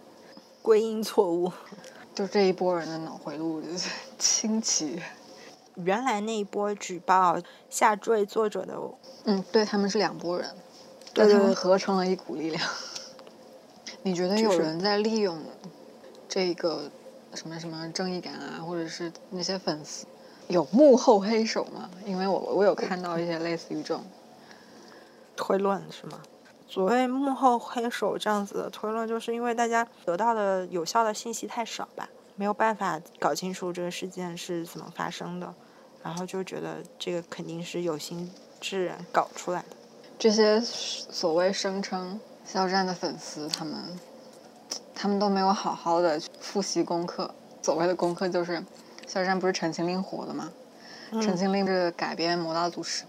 归因错误。
就这一波人的脑回路就是 清奇。
原来那一波举报下坠作者的，
嗯，对，他们是两拨人，
对对对
他们合成了一股力量。你觉得有人在利用这个什么什么正义感啊，或者是那些粉丝有幕后黑手吗？因为我我有看到一些类似于这种，
推论是吗？所谓幕后黑手这样子的推论，就是因为大家得到的有效的信息太少吧，没有办法搞清楚这个事件是怎么发生的，然后就觉得这个肯定是有心之人搞出来的。
这些所谓声称肖战的粉丝，他们他们都没有好好的复习功课。所谓的功课就是，肖战不是《陈情令》火的吗？陈情令》是改编《魔道祖师》，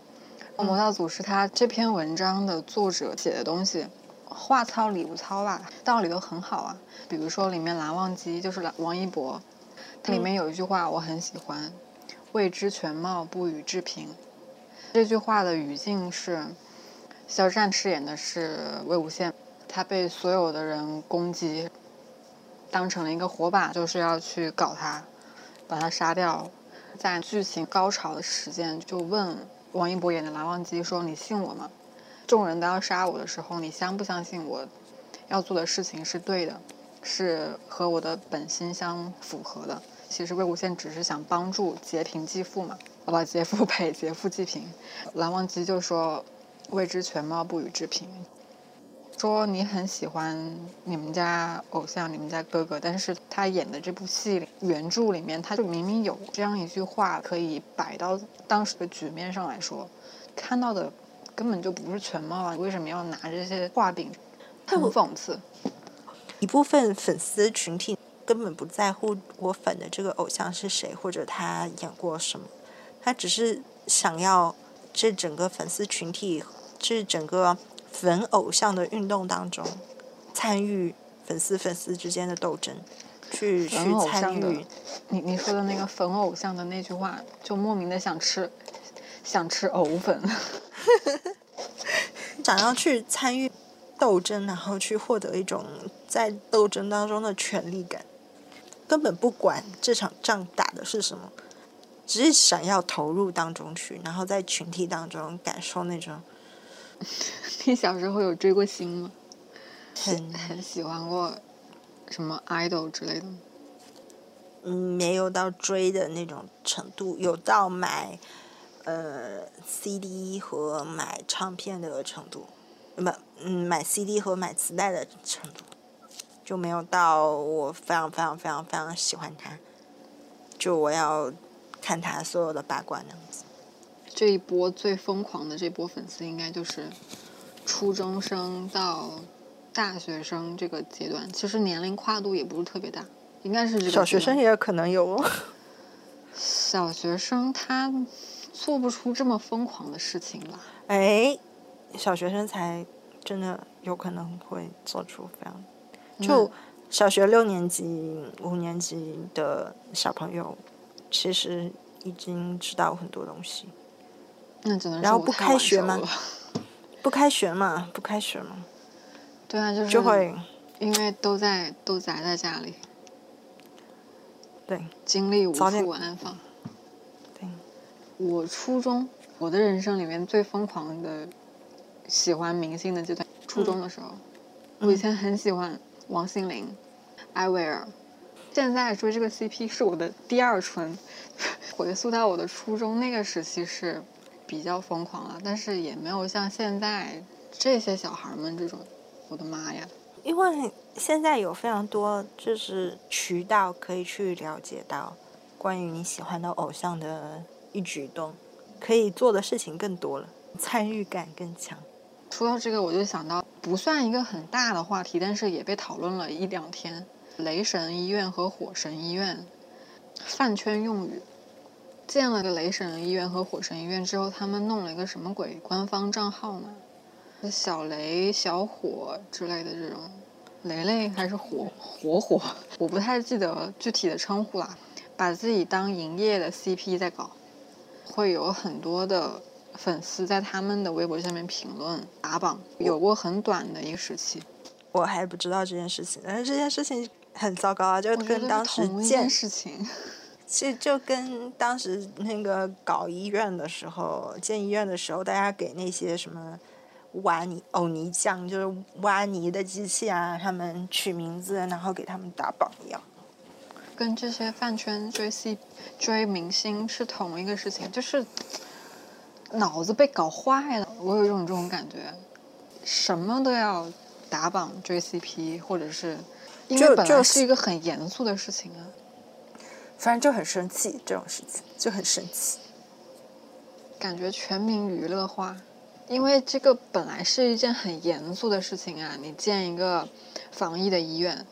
《魔道祖师》他这篇文章的作者写的东西，话糙理不糙吧，道理都很好啊。比如说里面蓝忘机就是蓝王一博，它里面有一句话我很喜欢：“未知全貌，不予置评。”这句话的语境是，肖战饰演的是魏无羡，他被所有的人攻击，当成了一个火把，就是要去搞他，把他杀掉。在剧情高潮的时间，就问王一博演的蓝忘机说：“你信我吗？众人都要杀我的时候，你相不相信我要做的事情是对的，是和我的本心相符合的？”其实魏无羡只是想帮助劫贫济富嘛，好吧，劫富赔，劫富济贫。蓝忘机就说：“未知全貌，不予置评。”说你很喜欢你们家偶像，你们家哥哥，但是他演的这部戏原著里面，他就明明有这样一句话可以摆到当时的局面上来说，看到的根本就不是全貌啊！为什么要拿这些画饼？很讽刺。
一部分粉丝群体根本不在乎我粉的这个偶像是谁，或者他演过什么，他只是想要这整个粉丝群体，这整个粉偶像的运动当中参与粉丝粉丝之间的斗争，去去参与。
你你说的那个粉偶像的那句话，就莫名的想吃，想吃藕粉。
想要去参与斗争，然后去获得一种在斗争当中的权力感，根本不管这场仗打的是什么，只是想要投入当中去，然后在群体当中感受那种
你小时候有追过星吗？
很
很喜欢过什么 idol 之类的吗？
嗯没有到追的那种程度，有到买呃 CD 和买唱片的程度，不嗯买 CD 和买磁带的程度，就没有到我非常非常非常非常喜欢他，就我要看他所有的八卦那样子。
这一波最疯狂的这波粉丝，应该就是初中生到大学生这个阶段，其实年龄跨度也不是特别大，应该是这个
小学生也有可能有哦。
小学生他做不出这么疯狂的事情吧？
哎，小学生才真的有可能会做出非常，就小学六年级、五年级的小朋友，其实已经知道很多东西。
那只能
然后不开学吗 不开学嘛，不开学嘛，
对啊，就是
就会
因为都在都宅在家里，
对
精力无处安放。
对，
我初中，我的人生里面最疯狂的喜欢明星的阶段，初中的时候，我以前很喜欢王心凌、艾薇儿，现在追这个 CP 是我的第二春。回溯到我的初中那个时期是比较疯狂了，但是也没有像现在这些小孩们这种，我的妈呀！
因为现在有非常多就是渠道可以去了解到关于你喜欢的偶像的一举一动，可以做的事情更多了，参与感更强。
说到这个，我就想到不算一个很大的话题，但是也被讨论了一两天：雷神医院和火神医院饭圈用语。建了个雷神医院和火神医院之后，他们弄了一个什么鬼官方账号嘛？小雷、小火之类的这种，雷雷还是火火火，我不太记得具体的称呼啦。把自己当营业的 CP 在搞，会有很多的粉丝在他们的微博下面评论打榜，有过很短的一个时期。
我还不知道这件事情，但是这件事情很糟糕啊，就跟当时
件事情。
其实就跟当时那个搞医院的时候，建医院的时候，大家给那些什么挖泥、偶泥匠，就是挖泥的机器啊，他们取名字，然后给他们打榜一样。
跟这些饭圈追戏、追明星是同一个事情，就是脑子被搞坏了。我有一种这种感觉，什么都要打榜追 CP，或者是因为本来是一个很严肃的事情啊。
反正就很生气，这种事情就很生气。
感觉全民娱乐化，因为这个本来是一件很严肃的事情啊！你建一个防疫的医院，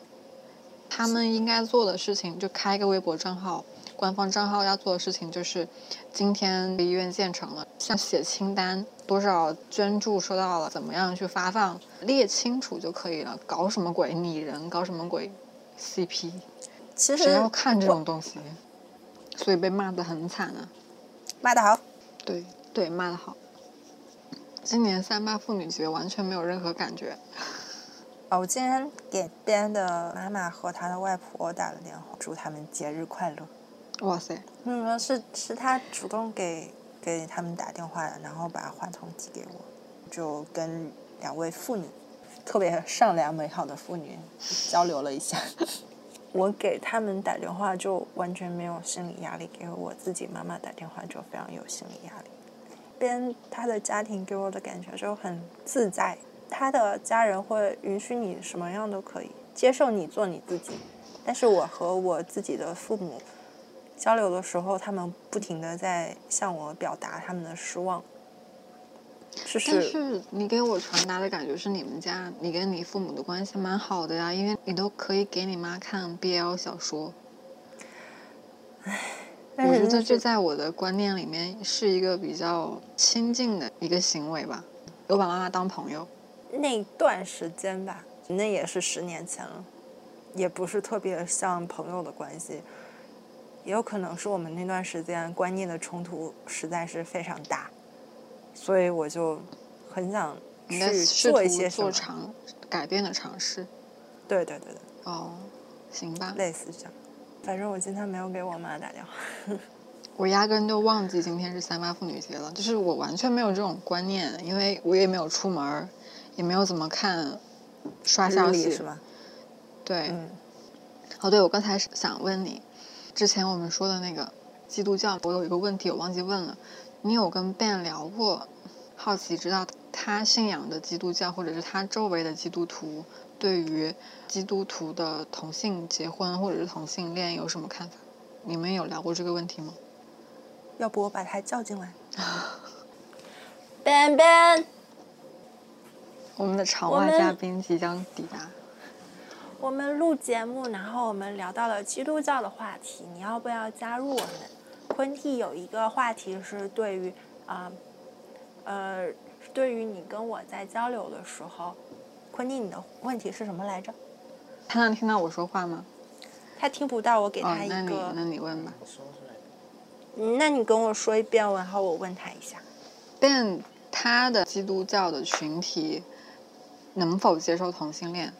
他们应该做的事情就开一个微博账号，官方账号要做的事情就是今天医院建成了，像写清单，多少捐助收到了，怎么样去发放，列清楚就可以了。搞什么鬼拟人，搞什么鬼 CP？
其实
要看这种东西，所以被骂的很惨啊。
骂的好，
对对，骂的好。今年三八妇女节完全没有任何感觉。
哦，我今天给边的妈妈和他的外婆打了电话，祝他们节日快乐。
哇塞！
嗯，是是他主动给给他们打电话的，然后把话筒递给我，就跟两位妇女，特别善良美好的妇女交流了一下。我给他们打电话就完全没有心理压力，给我自己妈妈打电话就非常有心理压力。边他的家庭给我的感觉就很自在，他的家人会允许你什么样都可以，接受你做你自己。但是我和我自己的父母交流的时候，他们不停的在向我表达他们的失望。
但是你给我传达的感觉是，你们家你跟你父母的关系蛮好的呀，因为你都可以给你妈看 BL 小说。
唉，
我觉得这在我的观念里面是一个比较亲近的一个行为吧。我把妈妈当朋友。
那段时间吧，那也是十年前了，也不是特别像朋友的关系，也有可能是我们那段时间观念的冲突实在是非常大。所以我就很想去做一些
做尝改变的尝试。
对对对对。
哦，行吧。
类似这样。反正我今天没有给我妈打电话。
我压根就忘记今天是三八妇女节了，就是我完全没有这种观念，因为我也没有出门，也没有怎么看刷消息
是吧？
对。
嗯。
哦，对，我刚才想问你，之前我们说的那个基督教，我有一个问题我忘记问了。你有跟 Ben 聊过，好奇知道他信仰的基督教或者是他周围的基督徒对于基督徒的同性结婚或者是同性恋有什么看法？你们有聊过这个问题吗？
要不我把他叫进来。Ben Ben，
我们的场外嘉宾即将抵达。
我们录节目，然后我们聊到了基督教的话题，你要不要加入我们？昆蒂有一个话题是对于啊，呃，对于你跟我在交流的时候，昆蒂，你的问题是什么来着？
他能听到我说话吗？
他听不到，我给他一个。
那你那你问吧。
那你跟我说一遍，然后我问他一下。
Ben，他的基督教的群体能否接受同性恋？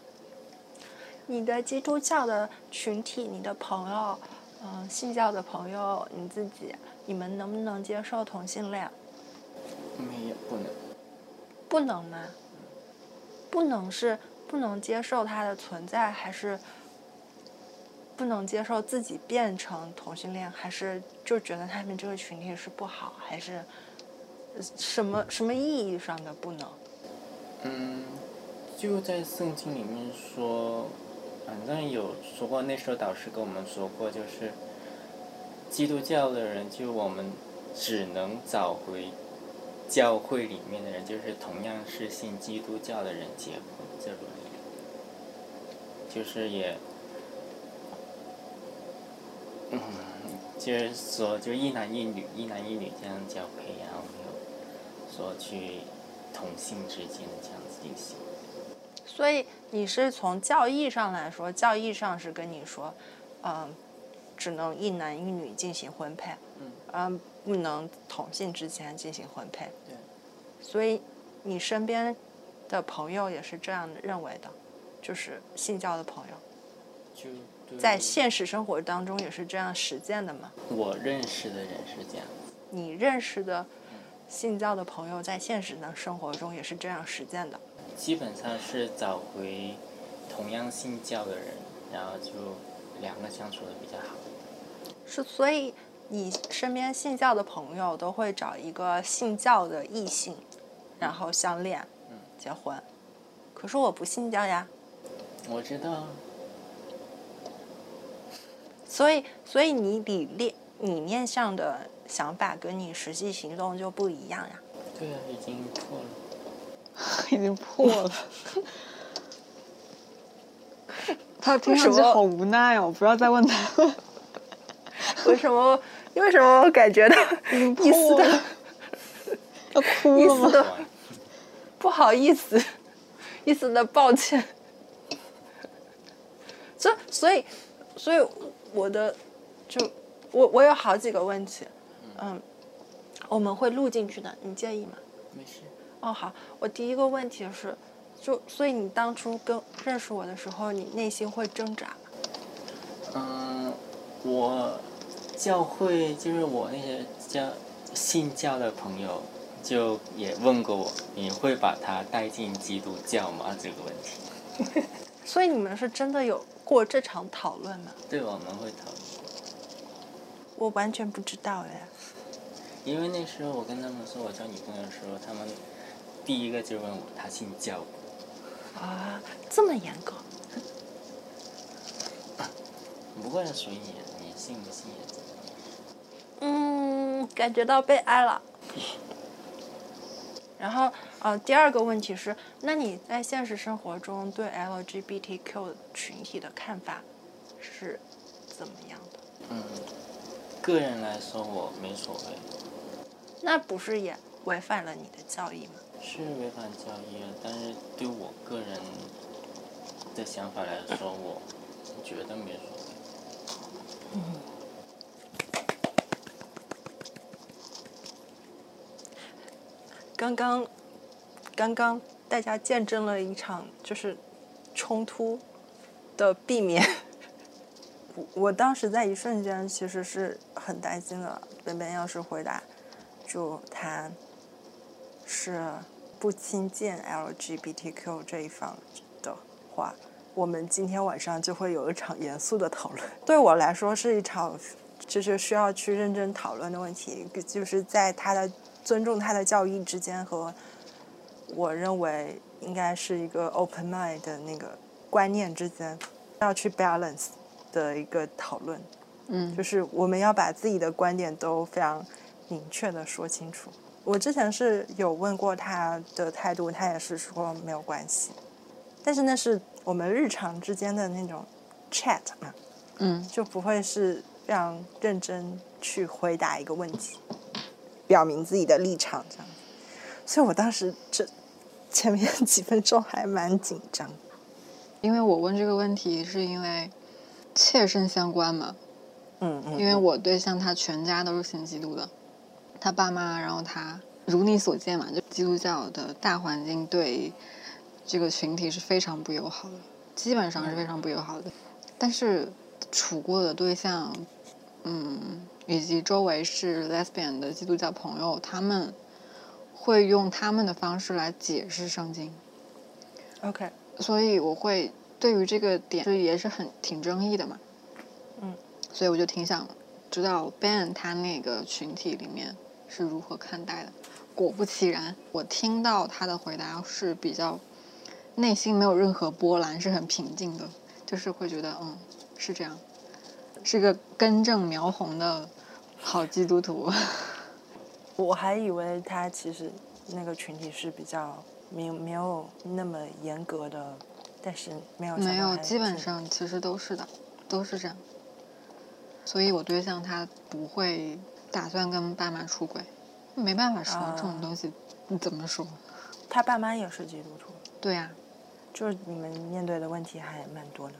你的基督教的群体，你的朋友。嗯，信教的朋友，你自己，你们能不能接受同性恋？
没有，不能。
不能吗？不能是不能接受它的存在，还是不能接受自己变成同性恋，还是就觉得他们这个群体是不好，还是呃什么什么意义上的不能？
嗯，就在圣经里面说，反正有说过，那时候导师跟我们说过，就是基督教的人，就我们只能找回教会里面的人，就是同样是信基督教的人结婚，这轮就是也，嗯，就是说，就一男一女，一男一女这样交配，然后说去同性之间的这样子进行。
所以你是从教义上来说，教义上是跟你说，嗯、只能一男一女进行婚配，
嗯
嗯，不能同性之间进行婚配。
对。
所以你身边的朋友也是这样认为的，就是信教的朋友，
就
在现实生活当中也是这样实践的嘛？
我认识的人是这样，
你认识的信教的朋友在现实的生活中也是这样实践的。
基本上是找回同样信教的人，然后就两个相处的比较好。
是，所以你身边信教的朋友都会找一个信教的异性，然后相恋，
嗯
结婚。可是我不信教呀，
我知道，
所以，所以你理念理念上的想法跟你实际行动就不一样呀。
对啊，已经错了。
已经破了。他听上去好无奈哦，不要再问他了。
为什么？为什么我感觉到一丝的
破了，要哭了吗？
不好意思，一丝的抱歉。这所以，所以我的就我我有好几个问题，嗯，我们会录进去的，你介意吗？
没事。
哦，好，我第一个问题是，就所以你当初跟认识我的时候，你内心会挣扎吗？
嗯，我教会就是我那些教信教的朋友，就也问过我，你会把他带进基督教吗？这个问题。
所以你们是真的有过这场讨论吗？
对，我们会讨论。
我完全不知道哎。
因为那时候我跟他们说我交女朋友的时候，他们第一个就问我他姓教不？
啊，这么严格？
不过随你，你信不信也怎么样？
嗯，感觉到被爱了。然后，呃，第二个问题是，那你在现实生活中对 LGBTQ 群体的看法是怎么样的？
嗯，个人来说我没所谓，
那不是也违反了你的教义吗？
是违反教义了，但是对我个人的想法来说，我觉得没所谓。
刚刚，刚刚大家见证了一场就是冲突的避免。我我当时在一瞬间其实是很担心的，本本要是回答，就他是不亲近 LGBTQ 这一方的话，我们今天晚上就会有一场严肃的讨论。对我来说是一场就是需要去认真讨论的问题，就是在他的尊重他的教义之间和我认为应该是一个 open mind 的那个观念之间要去 balance 的一个讨论。
嗯
就是我们要把自己的观点都非常明确的说清楚。我之前是有问过他的态度，他也是说没有关系，但是那是我们日常之间的那种 chat 嘛，
嗯
就不会是非常认真去回答一个问题，表明自己的立场这样。所以我当时这前面几分钟还蛮紧张。
因为我问这个问题是因为切身相关嘛，
嗯嗯，
因为我对象他全家都是信基督的，他爸妈，然后他如你所见嘛，就基督教的大环境对这个群体是非常不友好的，基本上是非常不友好的。但是处过的对象，嗯，以及周围是 lesbian 的基督教朋友，他们会用他们的方式来解释圣经
，OK，
所以我会对于这个点就也是很挺争议的嘛。
嗯，
所以我就挺想知道 Ben 他那个群体里面是如何看待的。果不其然，我听到他的回答是比较内心没有任何波澜，是很平静的，就是会觉得嗯是这样，是个根正苗红的好基督徒。
我还以为他其实那个群体是比较没没有那么严格的，但是没有
没有，基本上其实都是的，都是这样。所以我对象他不会打算跟爸妈出轨，没办法说、这种
啊
东西，你怎么说？
他爸妈也是基督徒，
对呀、
就是你们面对的问题还蛮多的。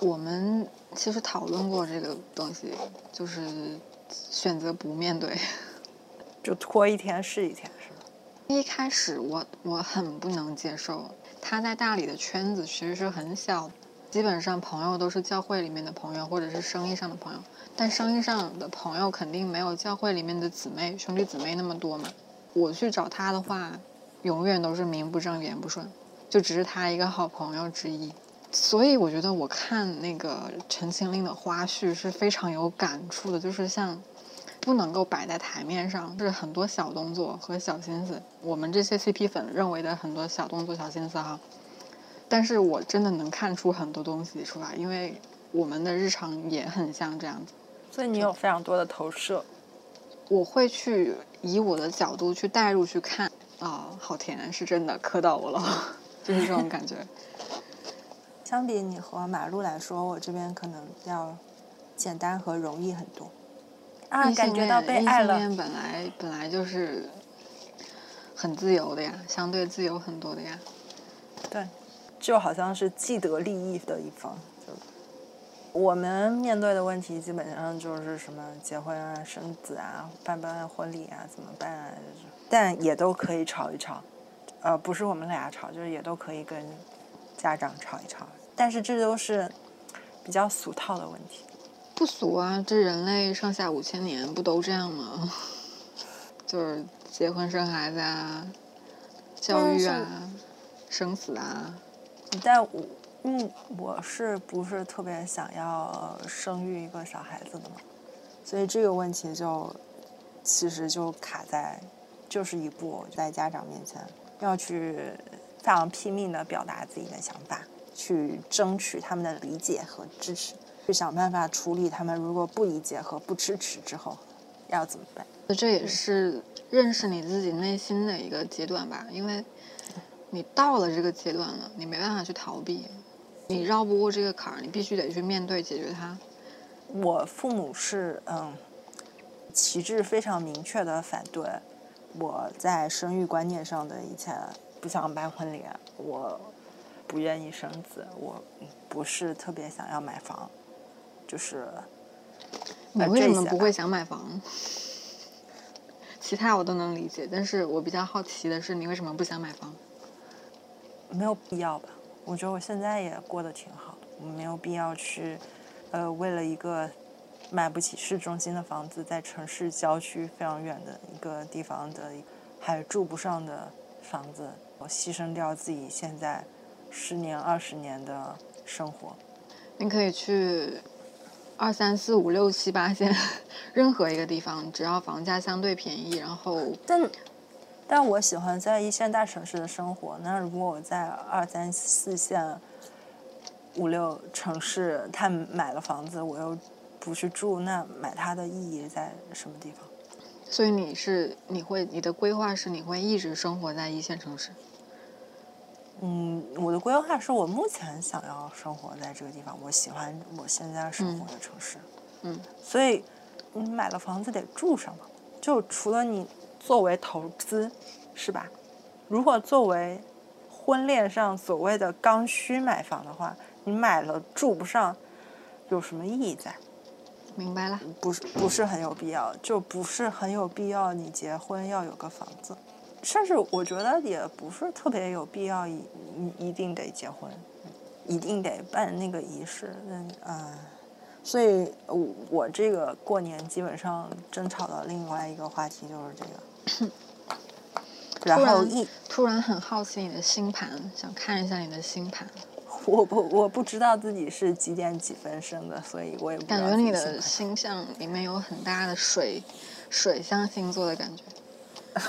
我们其实讨论过这个东西，就是选择不面对。
就拖一天是一天，是吧？
一开始我我很不能接受，他在大理的圈子其实是很小的，基本上朋友都是教会里面的朋友或者是生意上的朋友，但生意上的朋友肯定没有教会里面的姊妹兄弟姊妹那么多嘛。我去找他的话，永远都是名不正言不顺，就只是他一个好朋友之一。所以我觉得我看那个陈情令的花絮是非常有感触的，就是像不能够摆在台面上，是很多小动作和小心思。我们这些 CP 粉认为的很多小动作、小心思哈，但是我真的能看出很多东西出来，因为我们的日常也很像这样子。
所以你有非常多的投射。
我会去以我的角度去带入去看，啊、好甜，是真的磕到我了，就是这种感觉。
相比你和马路来说，我这边可能要简单和容易很多。啊，感觉到被爱了。
本来本来就是很自由的呀，相对自由很多的呀。
对，就好像是既得利益的一方。就我们面对的问题基本上就是什么结婚啊、生子啊、办不办婚礼啊、怎么办啊，但也都可以吵一吵。呃，不是我们俩吵，就是也都可以跟家长吵一吵。但是这都是比较俗套的问题。
不俗啊，这人类上下五千年不都这样吗？就是结婚生孩子啊，教育啊，生死啊。
但我嗯，我是不是特别想要生育一个小孩子的嘛？所以这个问题就其实就卡在，就是一步在家长面前要去非常拼命的表达自己的想法，去争取他们的理解和支持，去想办法处理他们如果不理解和不支持之后要怎么办。
这也是认识你自己内心的一个阶段吧，因为你到了这个阶段了，你没办法去逃避，你绕不过这个坎儿，你必须得去面对解决它。
我父母是嗯，旗帜非常明确的反对我在生育观念上的一切，不想办婚礼，我不愿意生子，我不是特别想要买房，就是
你为什么不会想买房？其他我都能理解，但是我比较好奇的是，你为什么不想买房？
没有必要吧？我觉得我现在也过得挺好的，我没有必要去，呃，为了一个买不起市中心的房子，在城市郊区非常远的一个地方的还住不上的房子，我牺牲掉自己现在十年、二十年的生活。
你可以去二三四五六七八线任何一个地方，只要房价相对便宜，然后
但但我喜欢在一线大城市的生活。那如果我在二三四线、五六城市，他买了房子，我又不去住，那买它的意义在什么地方？
所以你是你会你的规划是你会一直生活在一线城市。
嗯，我的规划是我目前想要生活在这个地方，我喜欢我现在生活的城市。
嗯，
所以你买了房子得住上嘛，就除了你作为投资，是吧？如果作为婚恋上所谓的刚需买房的话，你买了住不上，有什么意义在？
明白了，
不是不是很有必要，就不是很有必要你结婚要有个房子，甚至我觉得也不是特别有必要一一一定得结婚，一定得办那个仪式，嗯啊、所以我我这个过年基本上争吵的另外一个话题就是这个。然后一
突然很好奇你的星盘，想看一下你的星盘，
我不我不知道自己是几点几分生的，所以我也不知道
感觉你的
星
象里面有很大的水水象星座的感觉，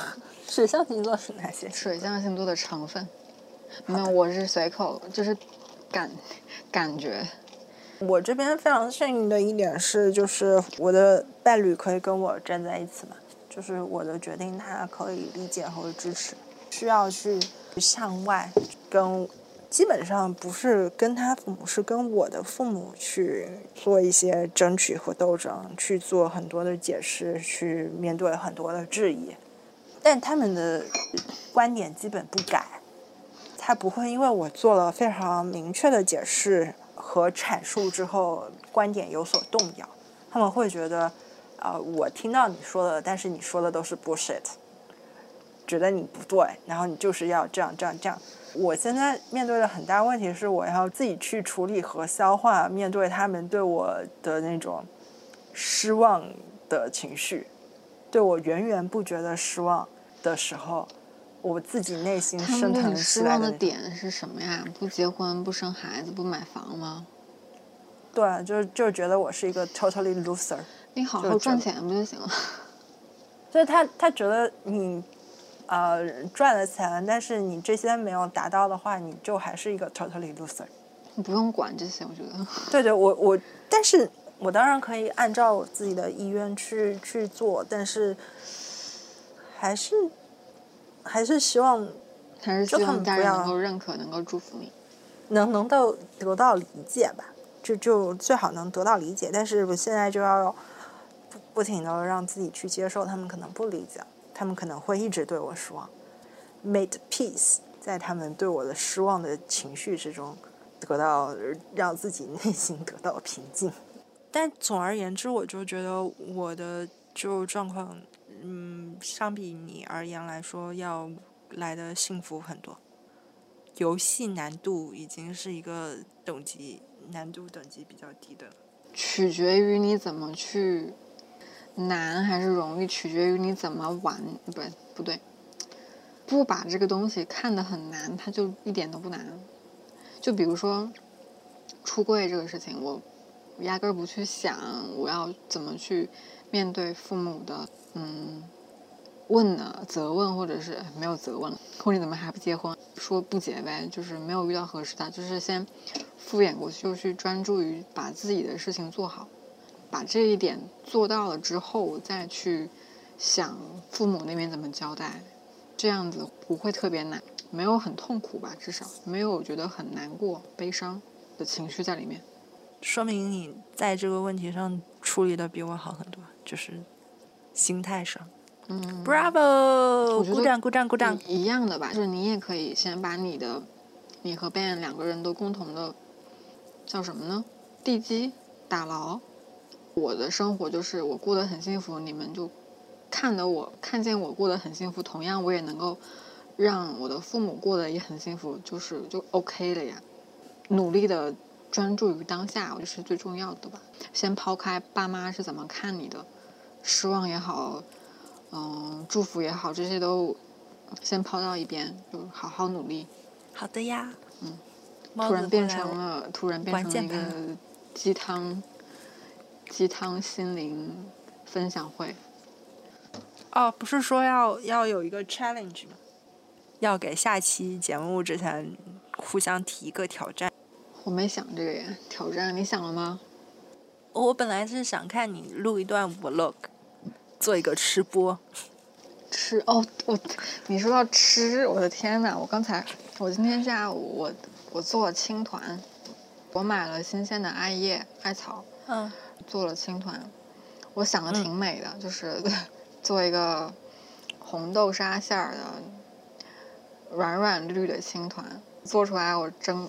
水象星座是哪些？
水象星座的成分。没有，我是随口就是感感觉，
我这边非常幸运的一点是，就是我的伴侣可以跟我站在一起嘛，就是我的决定他可以理解和支持，需要去向外跟，基本上不是跟他父母，是跟我的父母去做一些争取和斗争，去做很多的解释，去面对很多的质疑，但他们的观点基本不改。他不会因为我做了非常明确的解释和阐述之后，观点有所动摇。他们会觉得，啊、我听到你说的，但是你说的都是 bullshit，觉得你不对，然后你就是要这样这样这样。我现在面对的很大问题是，我要自己去处理和消化面对他们对我的那种失望的情绪，对我源源不绝的失望的时候，我自己内心升腾
对你失望的
起来那种
点是什么呀？不结婚、不生孩子、不买房吗？
对，就是就是觉得我是一个 totally loser，
你好好赚钱不就行了？
所以他他觉得你呃赚了钱，但是你这些没有达到的话，你就还是一个 totally loser。
你不用管这些，我觉得。
对对，我我，但是我当然可以按照我自己的意愿去去做，但是还是还是希望
还是希望家人
们不要
能够认可，能够祝福你。
能能够得到理解吧，就就最好能得到理解。但是我现在就要不不停的让自己去接受，他们可能不理解，他们可能会一直对我失望。Made peace，在他们对我的失望的情绪之中，得到让自己内心得到平静。但总而言之，我就觉得我的就状况，嗯，相比你而言来说，要来的幸福很多。游戏难度已经是一个等级难度等级比较低的了。
取决于你怎么去难还是容易，取决于你怎么玩，不对不对，不把这个东西看得很难，它就一点都不难。就比如说出柜这个事情，我压根儿不去想我要怎么去面对父母的嗯问呢责问，或者是没有责问了，或者怎么还不结婚？说不结呗，就是没有遇到合适的，就是先敷衍过去，就去专注于把自己的事情做好，把这一点做到了之后，再去想父母那边怎么交代，这样子不会特别难，没有很痛苦吧，至少没有觉得很难过、悲伤的情绪在里面。
说明你在这个问题上处理的比我好很多，就是心态上。
嗯
，Bravo！鼓掌鼓掌鼓掌！
一样的吧，就是你也可以先把你的，你和 Ben 两个人都共同的叫什么呢？地基打牢。我的生活就是我过得很幸福，你们就看得我看见我过得很幸福，同样我也能够让我的父母过得也很幸福，就是就 OK 了呀。努力的专注于当下，我觉得是最重要的吧。先抛开爸妈是怎么看你的，失望也好，嗯，祝福也好，这些都先抛到一边，就好好努力。
好的呀。
嗯。
猫
突然变成了，突然变成了一个鸡汤，鸡汤心灵分享会。
哦，不是说要要有一个 challenge 吗？要给下期节目之前互相提一个挑战。
我没想这个耶，挑战你想了吗？
我本来是想看你录一段 vlog，做一个吃播。
吃哦，我你说到吃，我的天呐！我刚才我今天下午我我做青团，我买了新鲜的艾叶艾草，
嗯，
做了青团，我想的挺美的，就是 做一个红豆沙馅儿的软软绿绿的青团，做出来我蒸，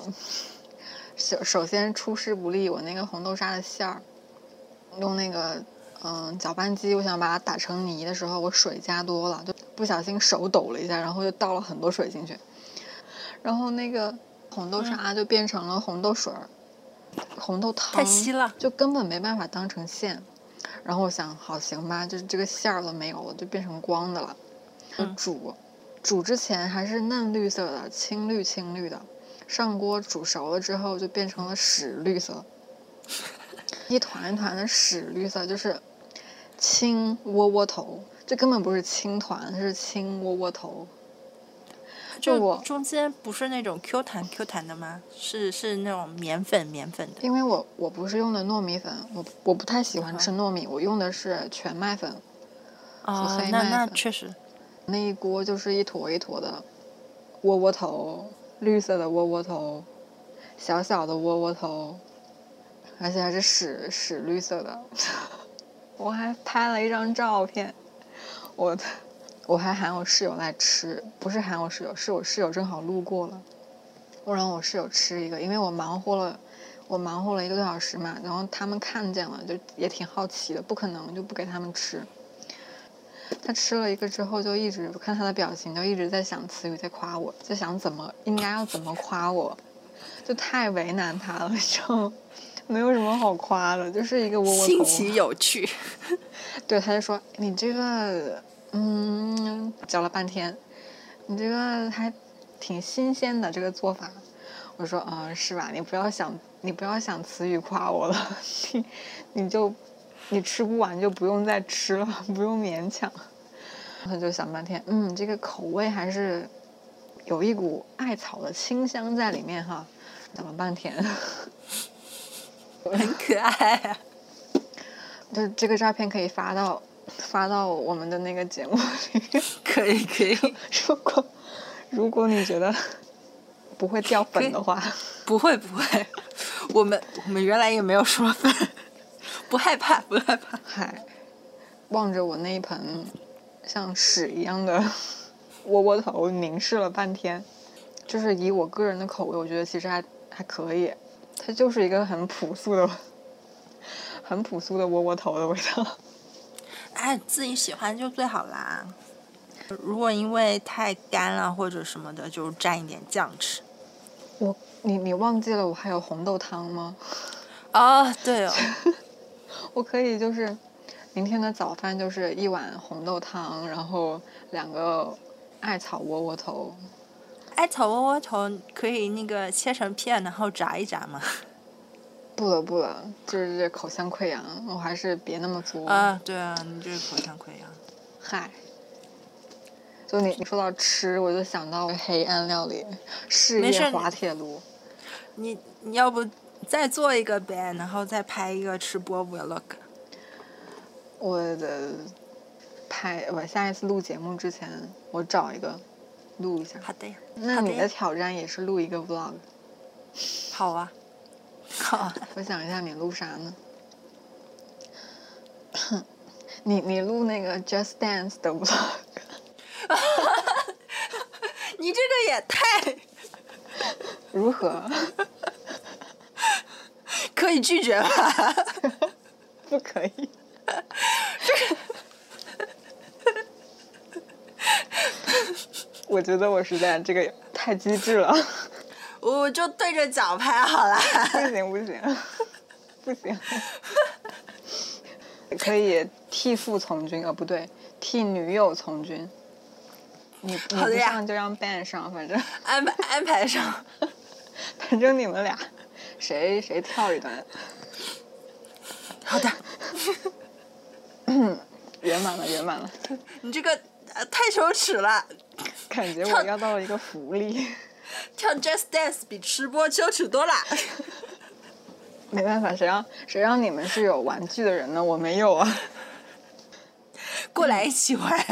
首首先出师不利，我那个红豆沙的馅儿，用那个嗯搅拌机，我想把它打成泥的时候，我水加多了，就不小心手抖了一下，然后就倒了很多水进去，然后那个红豆沙就变成了红豆水儿。红豆汤
太稀了
就根本没办法当成馅。然后我想，好行吧，就是这个馅儿都没有了，就变成光的了。煮，煮之前还是嫩绿色的，青绿青绿的，上锅煮熟了之后就变成了屎绿色，一团一团的屎绿色，就是青窝窝头，这根本不是青团，是青窝窝头。就我
中间不是那种 Q 弹 Q 弹的吗？是是那种绵粉绵粉的。
因为我我不是用的糯米粉，我我不太喜欢吃糯米，我用的是全麦粉和
哦，那那。确实，
那一锅就是一坨一坨的窝窝头，绿色的窝窝头，小小的窝窝头，而且还是屎屎绿色的。我还拍了一张照片，我的我还喊我室友来吃，不是喊我室友，是我室友正好路过了，我让我室友吃一个，因为我忙活了。我忙活了一个多小时嘛，然后他们看见了，就也挺好奇的，不可能就不给他们吃。他吃了一个之后，就一直我看他的表情，就一直在想词语，在夸我，在想怎么应该要怎么夸我，就太为难他了，就没有什么好夸的，就是一个窝窝头。
新奇有趣。
对，他就说你这个，嗯，嚼了半天，你这个还挺新鲜的这个做法。我说，嗯，是吧？你不要想，你不要想词语夸我了，你你就你吃不完就不用再吃了，不用勉强。他就想半天，嗯，这个口味还是有一股艾草的清香在里面哈。讲了半天，
很可爱啊。
就这个照片可以发到发到我们的那个节目里。
可以可以，
如果如果你觉得不会掉粉的话，
不会不会，我们我们原来也没有说粉，不害怕 不害怕。
嗨，望着我那一盆像屎一样的窝窝头凝视了半天，就是以我个人的口味，我觉得其实还还可以，它就是一个很朴素的、很朴素的窝窝头的味道。
哎，自己喜欢就最好啦。如果因为太干了或者什么的，就蘸一点酱吃。
我你你忘记了我还有红豆汤吗？
哦，对哦，
我可以就是明天的早饭就是一碗红豆汤，然后两个艾草窝窝头。
艾草窝窝头可以那个切成片，然后炸一炸嘛。
不了不了，就是这口腔溃疡，我还是别那么作。
啊，对啊，你这口腔溃疡。
嗨，就你你说到吃，我就想到黑暗料理事业滑铁卢。
你你要不再做一个呗，然后再拍一个吃播 vlog。
我的拍我下一次录节目之前，我找一个录一下。
好的呀，
那你的挑战也是录一个 vlog。
好啊，好啊。
我想一下，你录啥呢？你你录那个 Just Dance 的 vlog，
你这个也太
如何？
可以拒绝吧？
不可以。我觉得我实在这个太机智了，
我就对着脚拍好了。
不行不行 不行，可以替父从军，哦不对，替女友从军。你你不
好的呀
上就让 Ben 上，反正
安排安排上。
反正你们俩谁谁跳一段，
好的，
圆满了圆满了，
你这个呃太羞耻了，
感觉我要到了一个福利。
跳 Just Dance 比吃播羞耻多了。
没办法，谁让谁让你们是有玩具的人呢？我没有啊。
过来一起玩。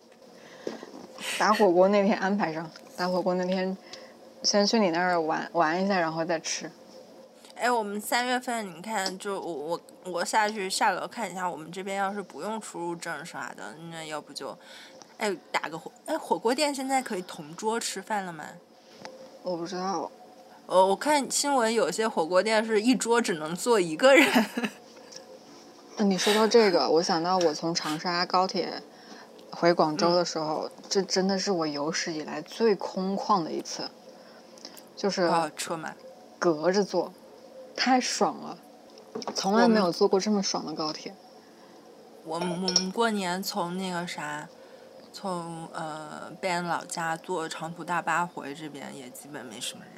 打火锅那天安排上，打火锅那天先去你那儿玩玩一下，然后再吃。
哎，我们三月份你看，就我我我下去下楼看一下，我们这边要是不用出入证啥的，那要不就，哎打个火，哎火锅店现在可以同桌吃饭了吗？
我不知道，
哦，我看新闻有些火锅店是一桌只能坐一个人。
那你说到这个，我想到我从长沙高铁回广州的时候，这真的是我有史以来最空旷的一次，就是
哦，车满。
隔着坐，太爽了，从来没有坐过这么爽的高铁。
我们我们过年从那个啥，从呃贝恩老家坐长途大巴回这边也基本没什么人。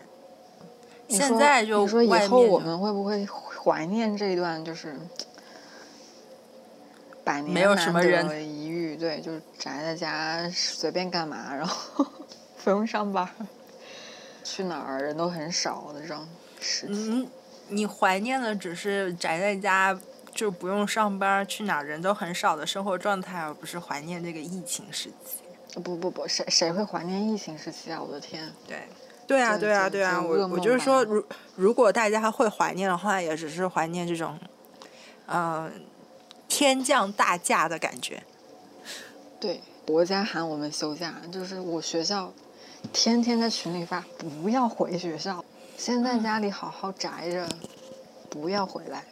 现在就
你说以后我们会不会怀念这一段就是百年
没有什么人
难得一遇？对，就是宅在家随便干嘛，然后 不用上班，去哪儿人都很少的这种时期。
嗯，你怀念的只是宅在家就不用上班，去哪儿人都很少的生活状态，而不是怀念这个疫情时期。
不不不，谁谁会怀念疫情时期啊？我的天！
对，对啊，对啊，对啊，我我就是说，如如果大家会怀念的话，也只是怀念这种，嗯、天降大假的感觉。
对，国家喊我们休假，就是我学校天天在群里发不要回学校，先在家里好好宅着，不要回来。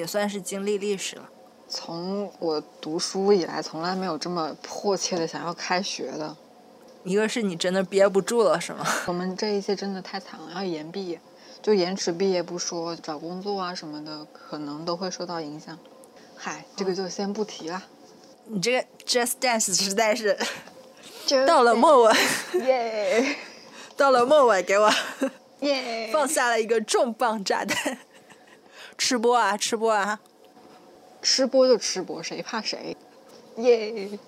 也算是经历历史了。
从我读书以来，从来没有这么迫切的想要开学的。
一个是你真的憋不住了，是吗？
我们这一届真的太惨了，要延毕业，就延迟毕业不说，找工作啊什么的，可能都会受到影响。嗨，这个就先不提了。
你这个 Just Dance 实在是 到了末尾，
耶
到了末尾给我
耶，
放下了一个重磅炸弹。吃播啊，吃播啊！
吃播就吃播，谁怕谁？耶！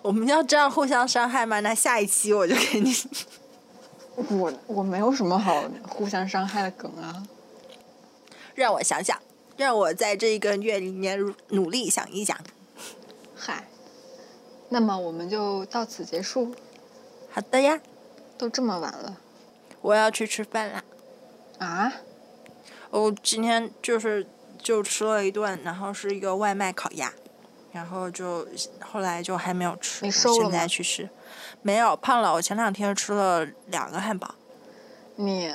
我们要这样互相伤害吗？那下一期我就给你。
我我没有什么好互相伤害的梗啊。
让我想想，让我在这一个月里面努力想一想。
嗨，那么我们就到此结束。
好的呀，
都这么晚了
我要去吃饭啦。
啊？
我今天就是就吃了一顿，然后是一个外卖烤鸭，然后就后来就还没有吃。
你瘦了
现在去吃，没有胖了。我前两天吃了两个汉堡。
你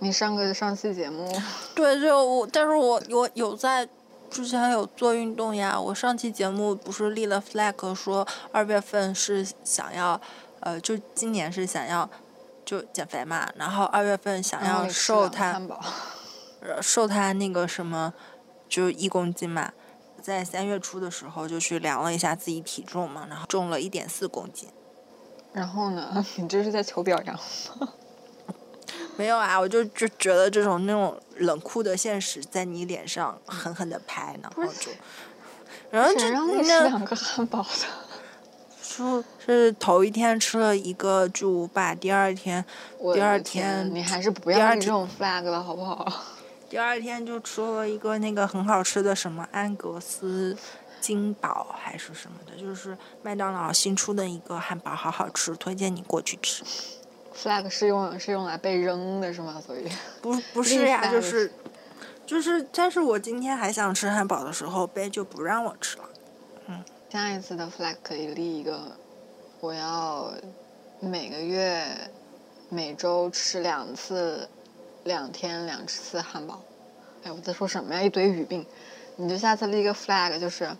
你上个上期节目，
对，就我，但是我我有在之前有做运动呀。我上期节目不是立了 flag 说二月份是想要，呃，就今年是想要就减肥嘛，然后二月份想要瘦
他，
呃瘦他那个什么，就一公斤嘛。在三月初的时候就去量了一下自己体重嘛，然后重了一点四公斤。
然后呢？你这是在求表扬吗？
没有啊，我就就觉得这种那种冷酷的现实在你脸上狠狠的拍，然后就，然后就那
两个汉堡的？
说是头一天吃了一个巨无霸，第二天第二
天
天
你还是不要立这种 flag 了，好不好？
第二天就吃了一个那个很好吃的什么安格斯金堡还是什么的，就是麦当劳新出的一个汉堡，好好吃，推荐你过去吃。
flag 是用是用来被扔的是吗？所以
不不是呀，就是就是，但是我今天还想吃汉堡的时候，贝就不让我吃了。
下一次的 flag 可以立一个，我要每个月每周吃两次，两天两次汉堡。哎，我在说什么呀？一堆语病。你就下次立一个 flag，就是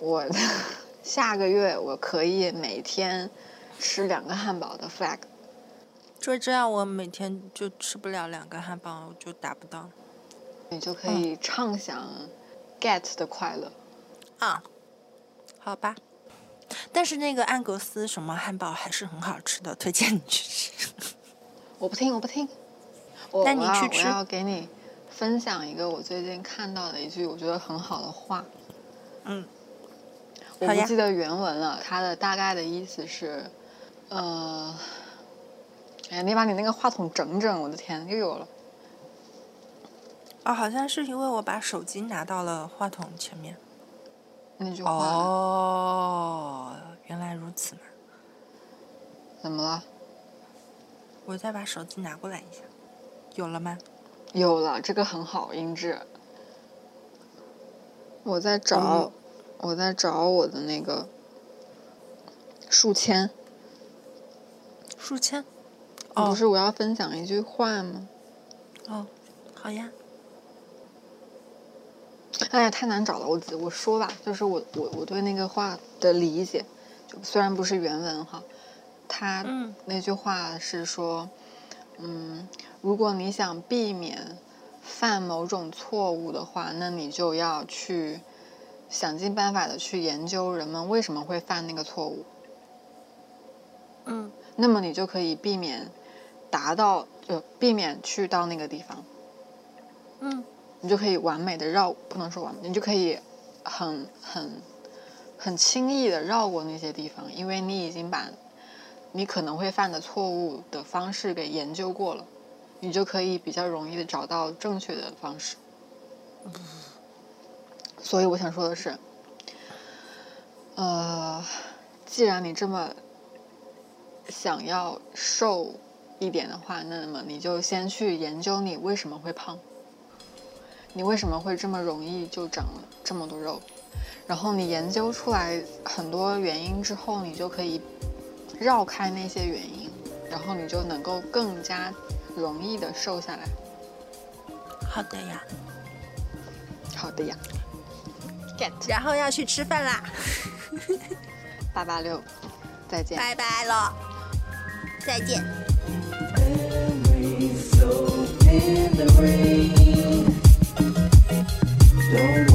我 下个月我可以每天吃两个汉堡的 flag。
就这样，我每天就吃不了两个汉堡，我就达不到
你就可以畅想 get 的快乐。
啊。好吧，但是那个安格斯什么汉堡还是很好吃的，推荐你去吃。
我不听，我不听。我
那你去吃
我要给你分享一个我最近看到的一句我觉得很好的话。
嗯，
我不记得原文了，它的大概的意思是，呃，哎呀，你把你那个话筒整整，我的天，又有了。
哦，好像是因为我把手机拿到了话筒前面。
那句话、
哦，原来如此嘛！
怎么了？
我再把手机拿过来一下，有了吗？
有了，这个很好，音质。我在找，
嗯
我在找我的那个书签。
书签。哦
不是我要分享一句话吗？
哦，好呀。
哎呀，太难找了。我我说吧，就是我我我对那个话的理解，就虽然不是原文哈，他
嗯
那句话是说，嗯，如果你想避免犯某种错误的话，那你就要去想尽办法的去研究人们为什么会犯那个错误。
嗯，
那么你就可以避免达到呃避免去到那个地方。
嗯，
你就可以完美的绕，不能说完美，你就可以很很很轻易的绕过那些地方，因为你已经把你可能会犯的错误的方式给研究过了，你就可以比较容易的找到正确的方式。所以我想说的是，呃，既然你这么想要瘦一点的话，那么你就先去研究你为什么会胖，你为什么会这么容易就长了这么多肉，然后你研究出来很多原因之后，你就可以绕开那些原因，然后你就能够更加容易的瘦下来。
好的呀。
好的呀，get
然后要去吃饭啦，
八八六，再见。
拜拜了，再见。
Don't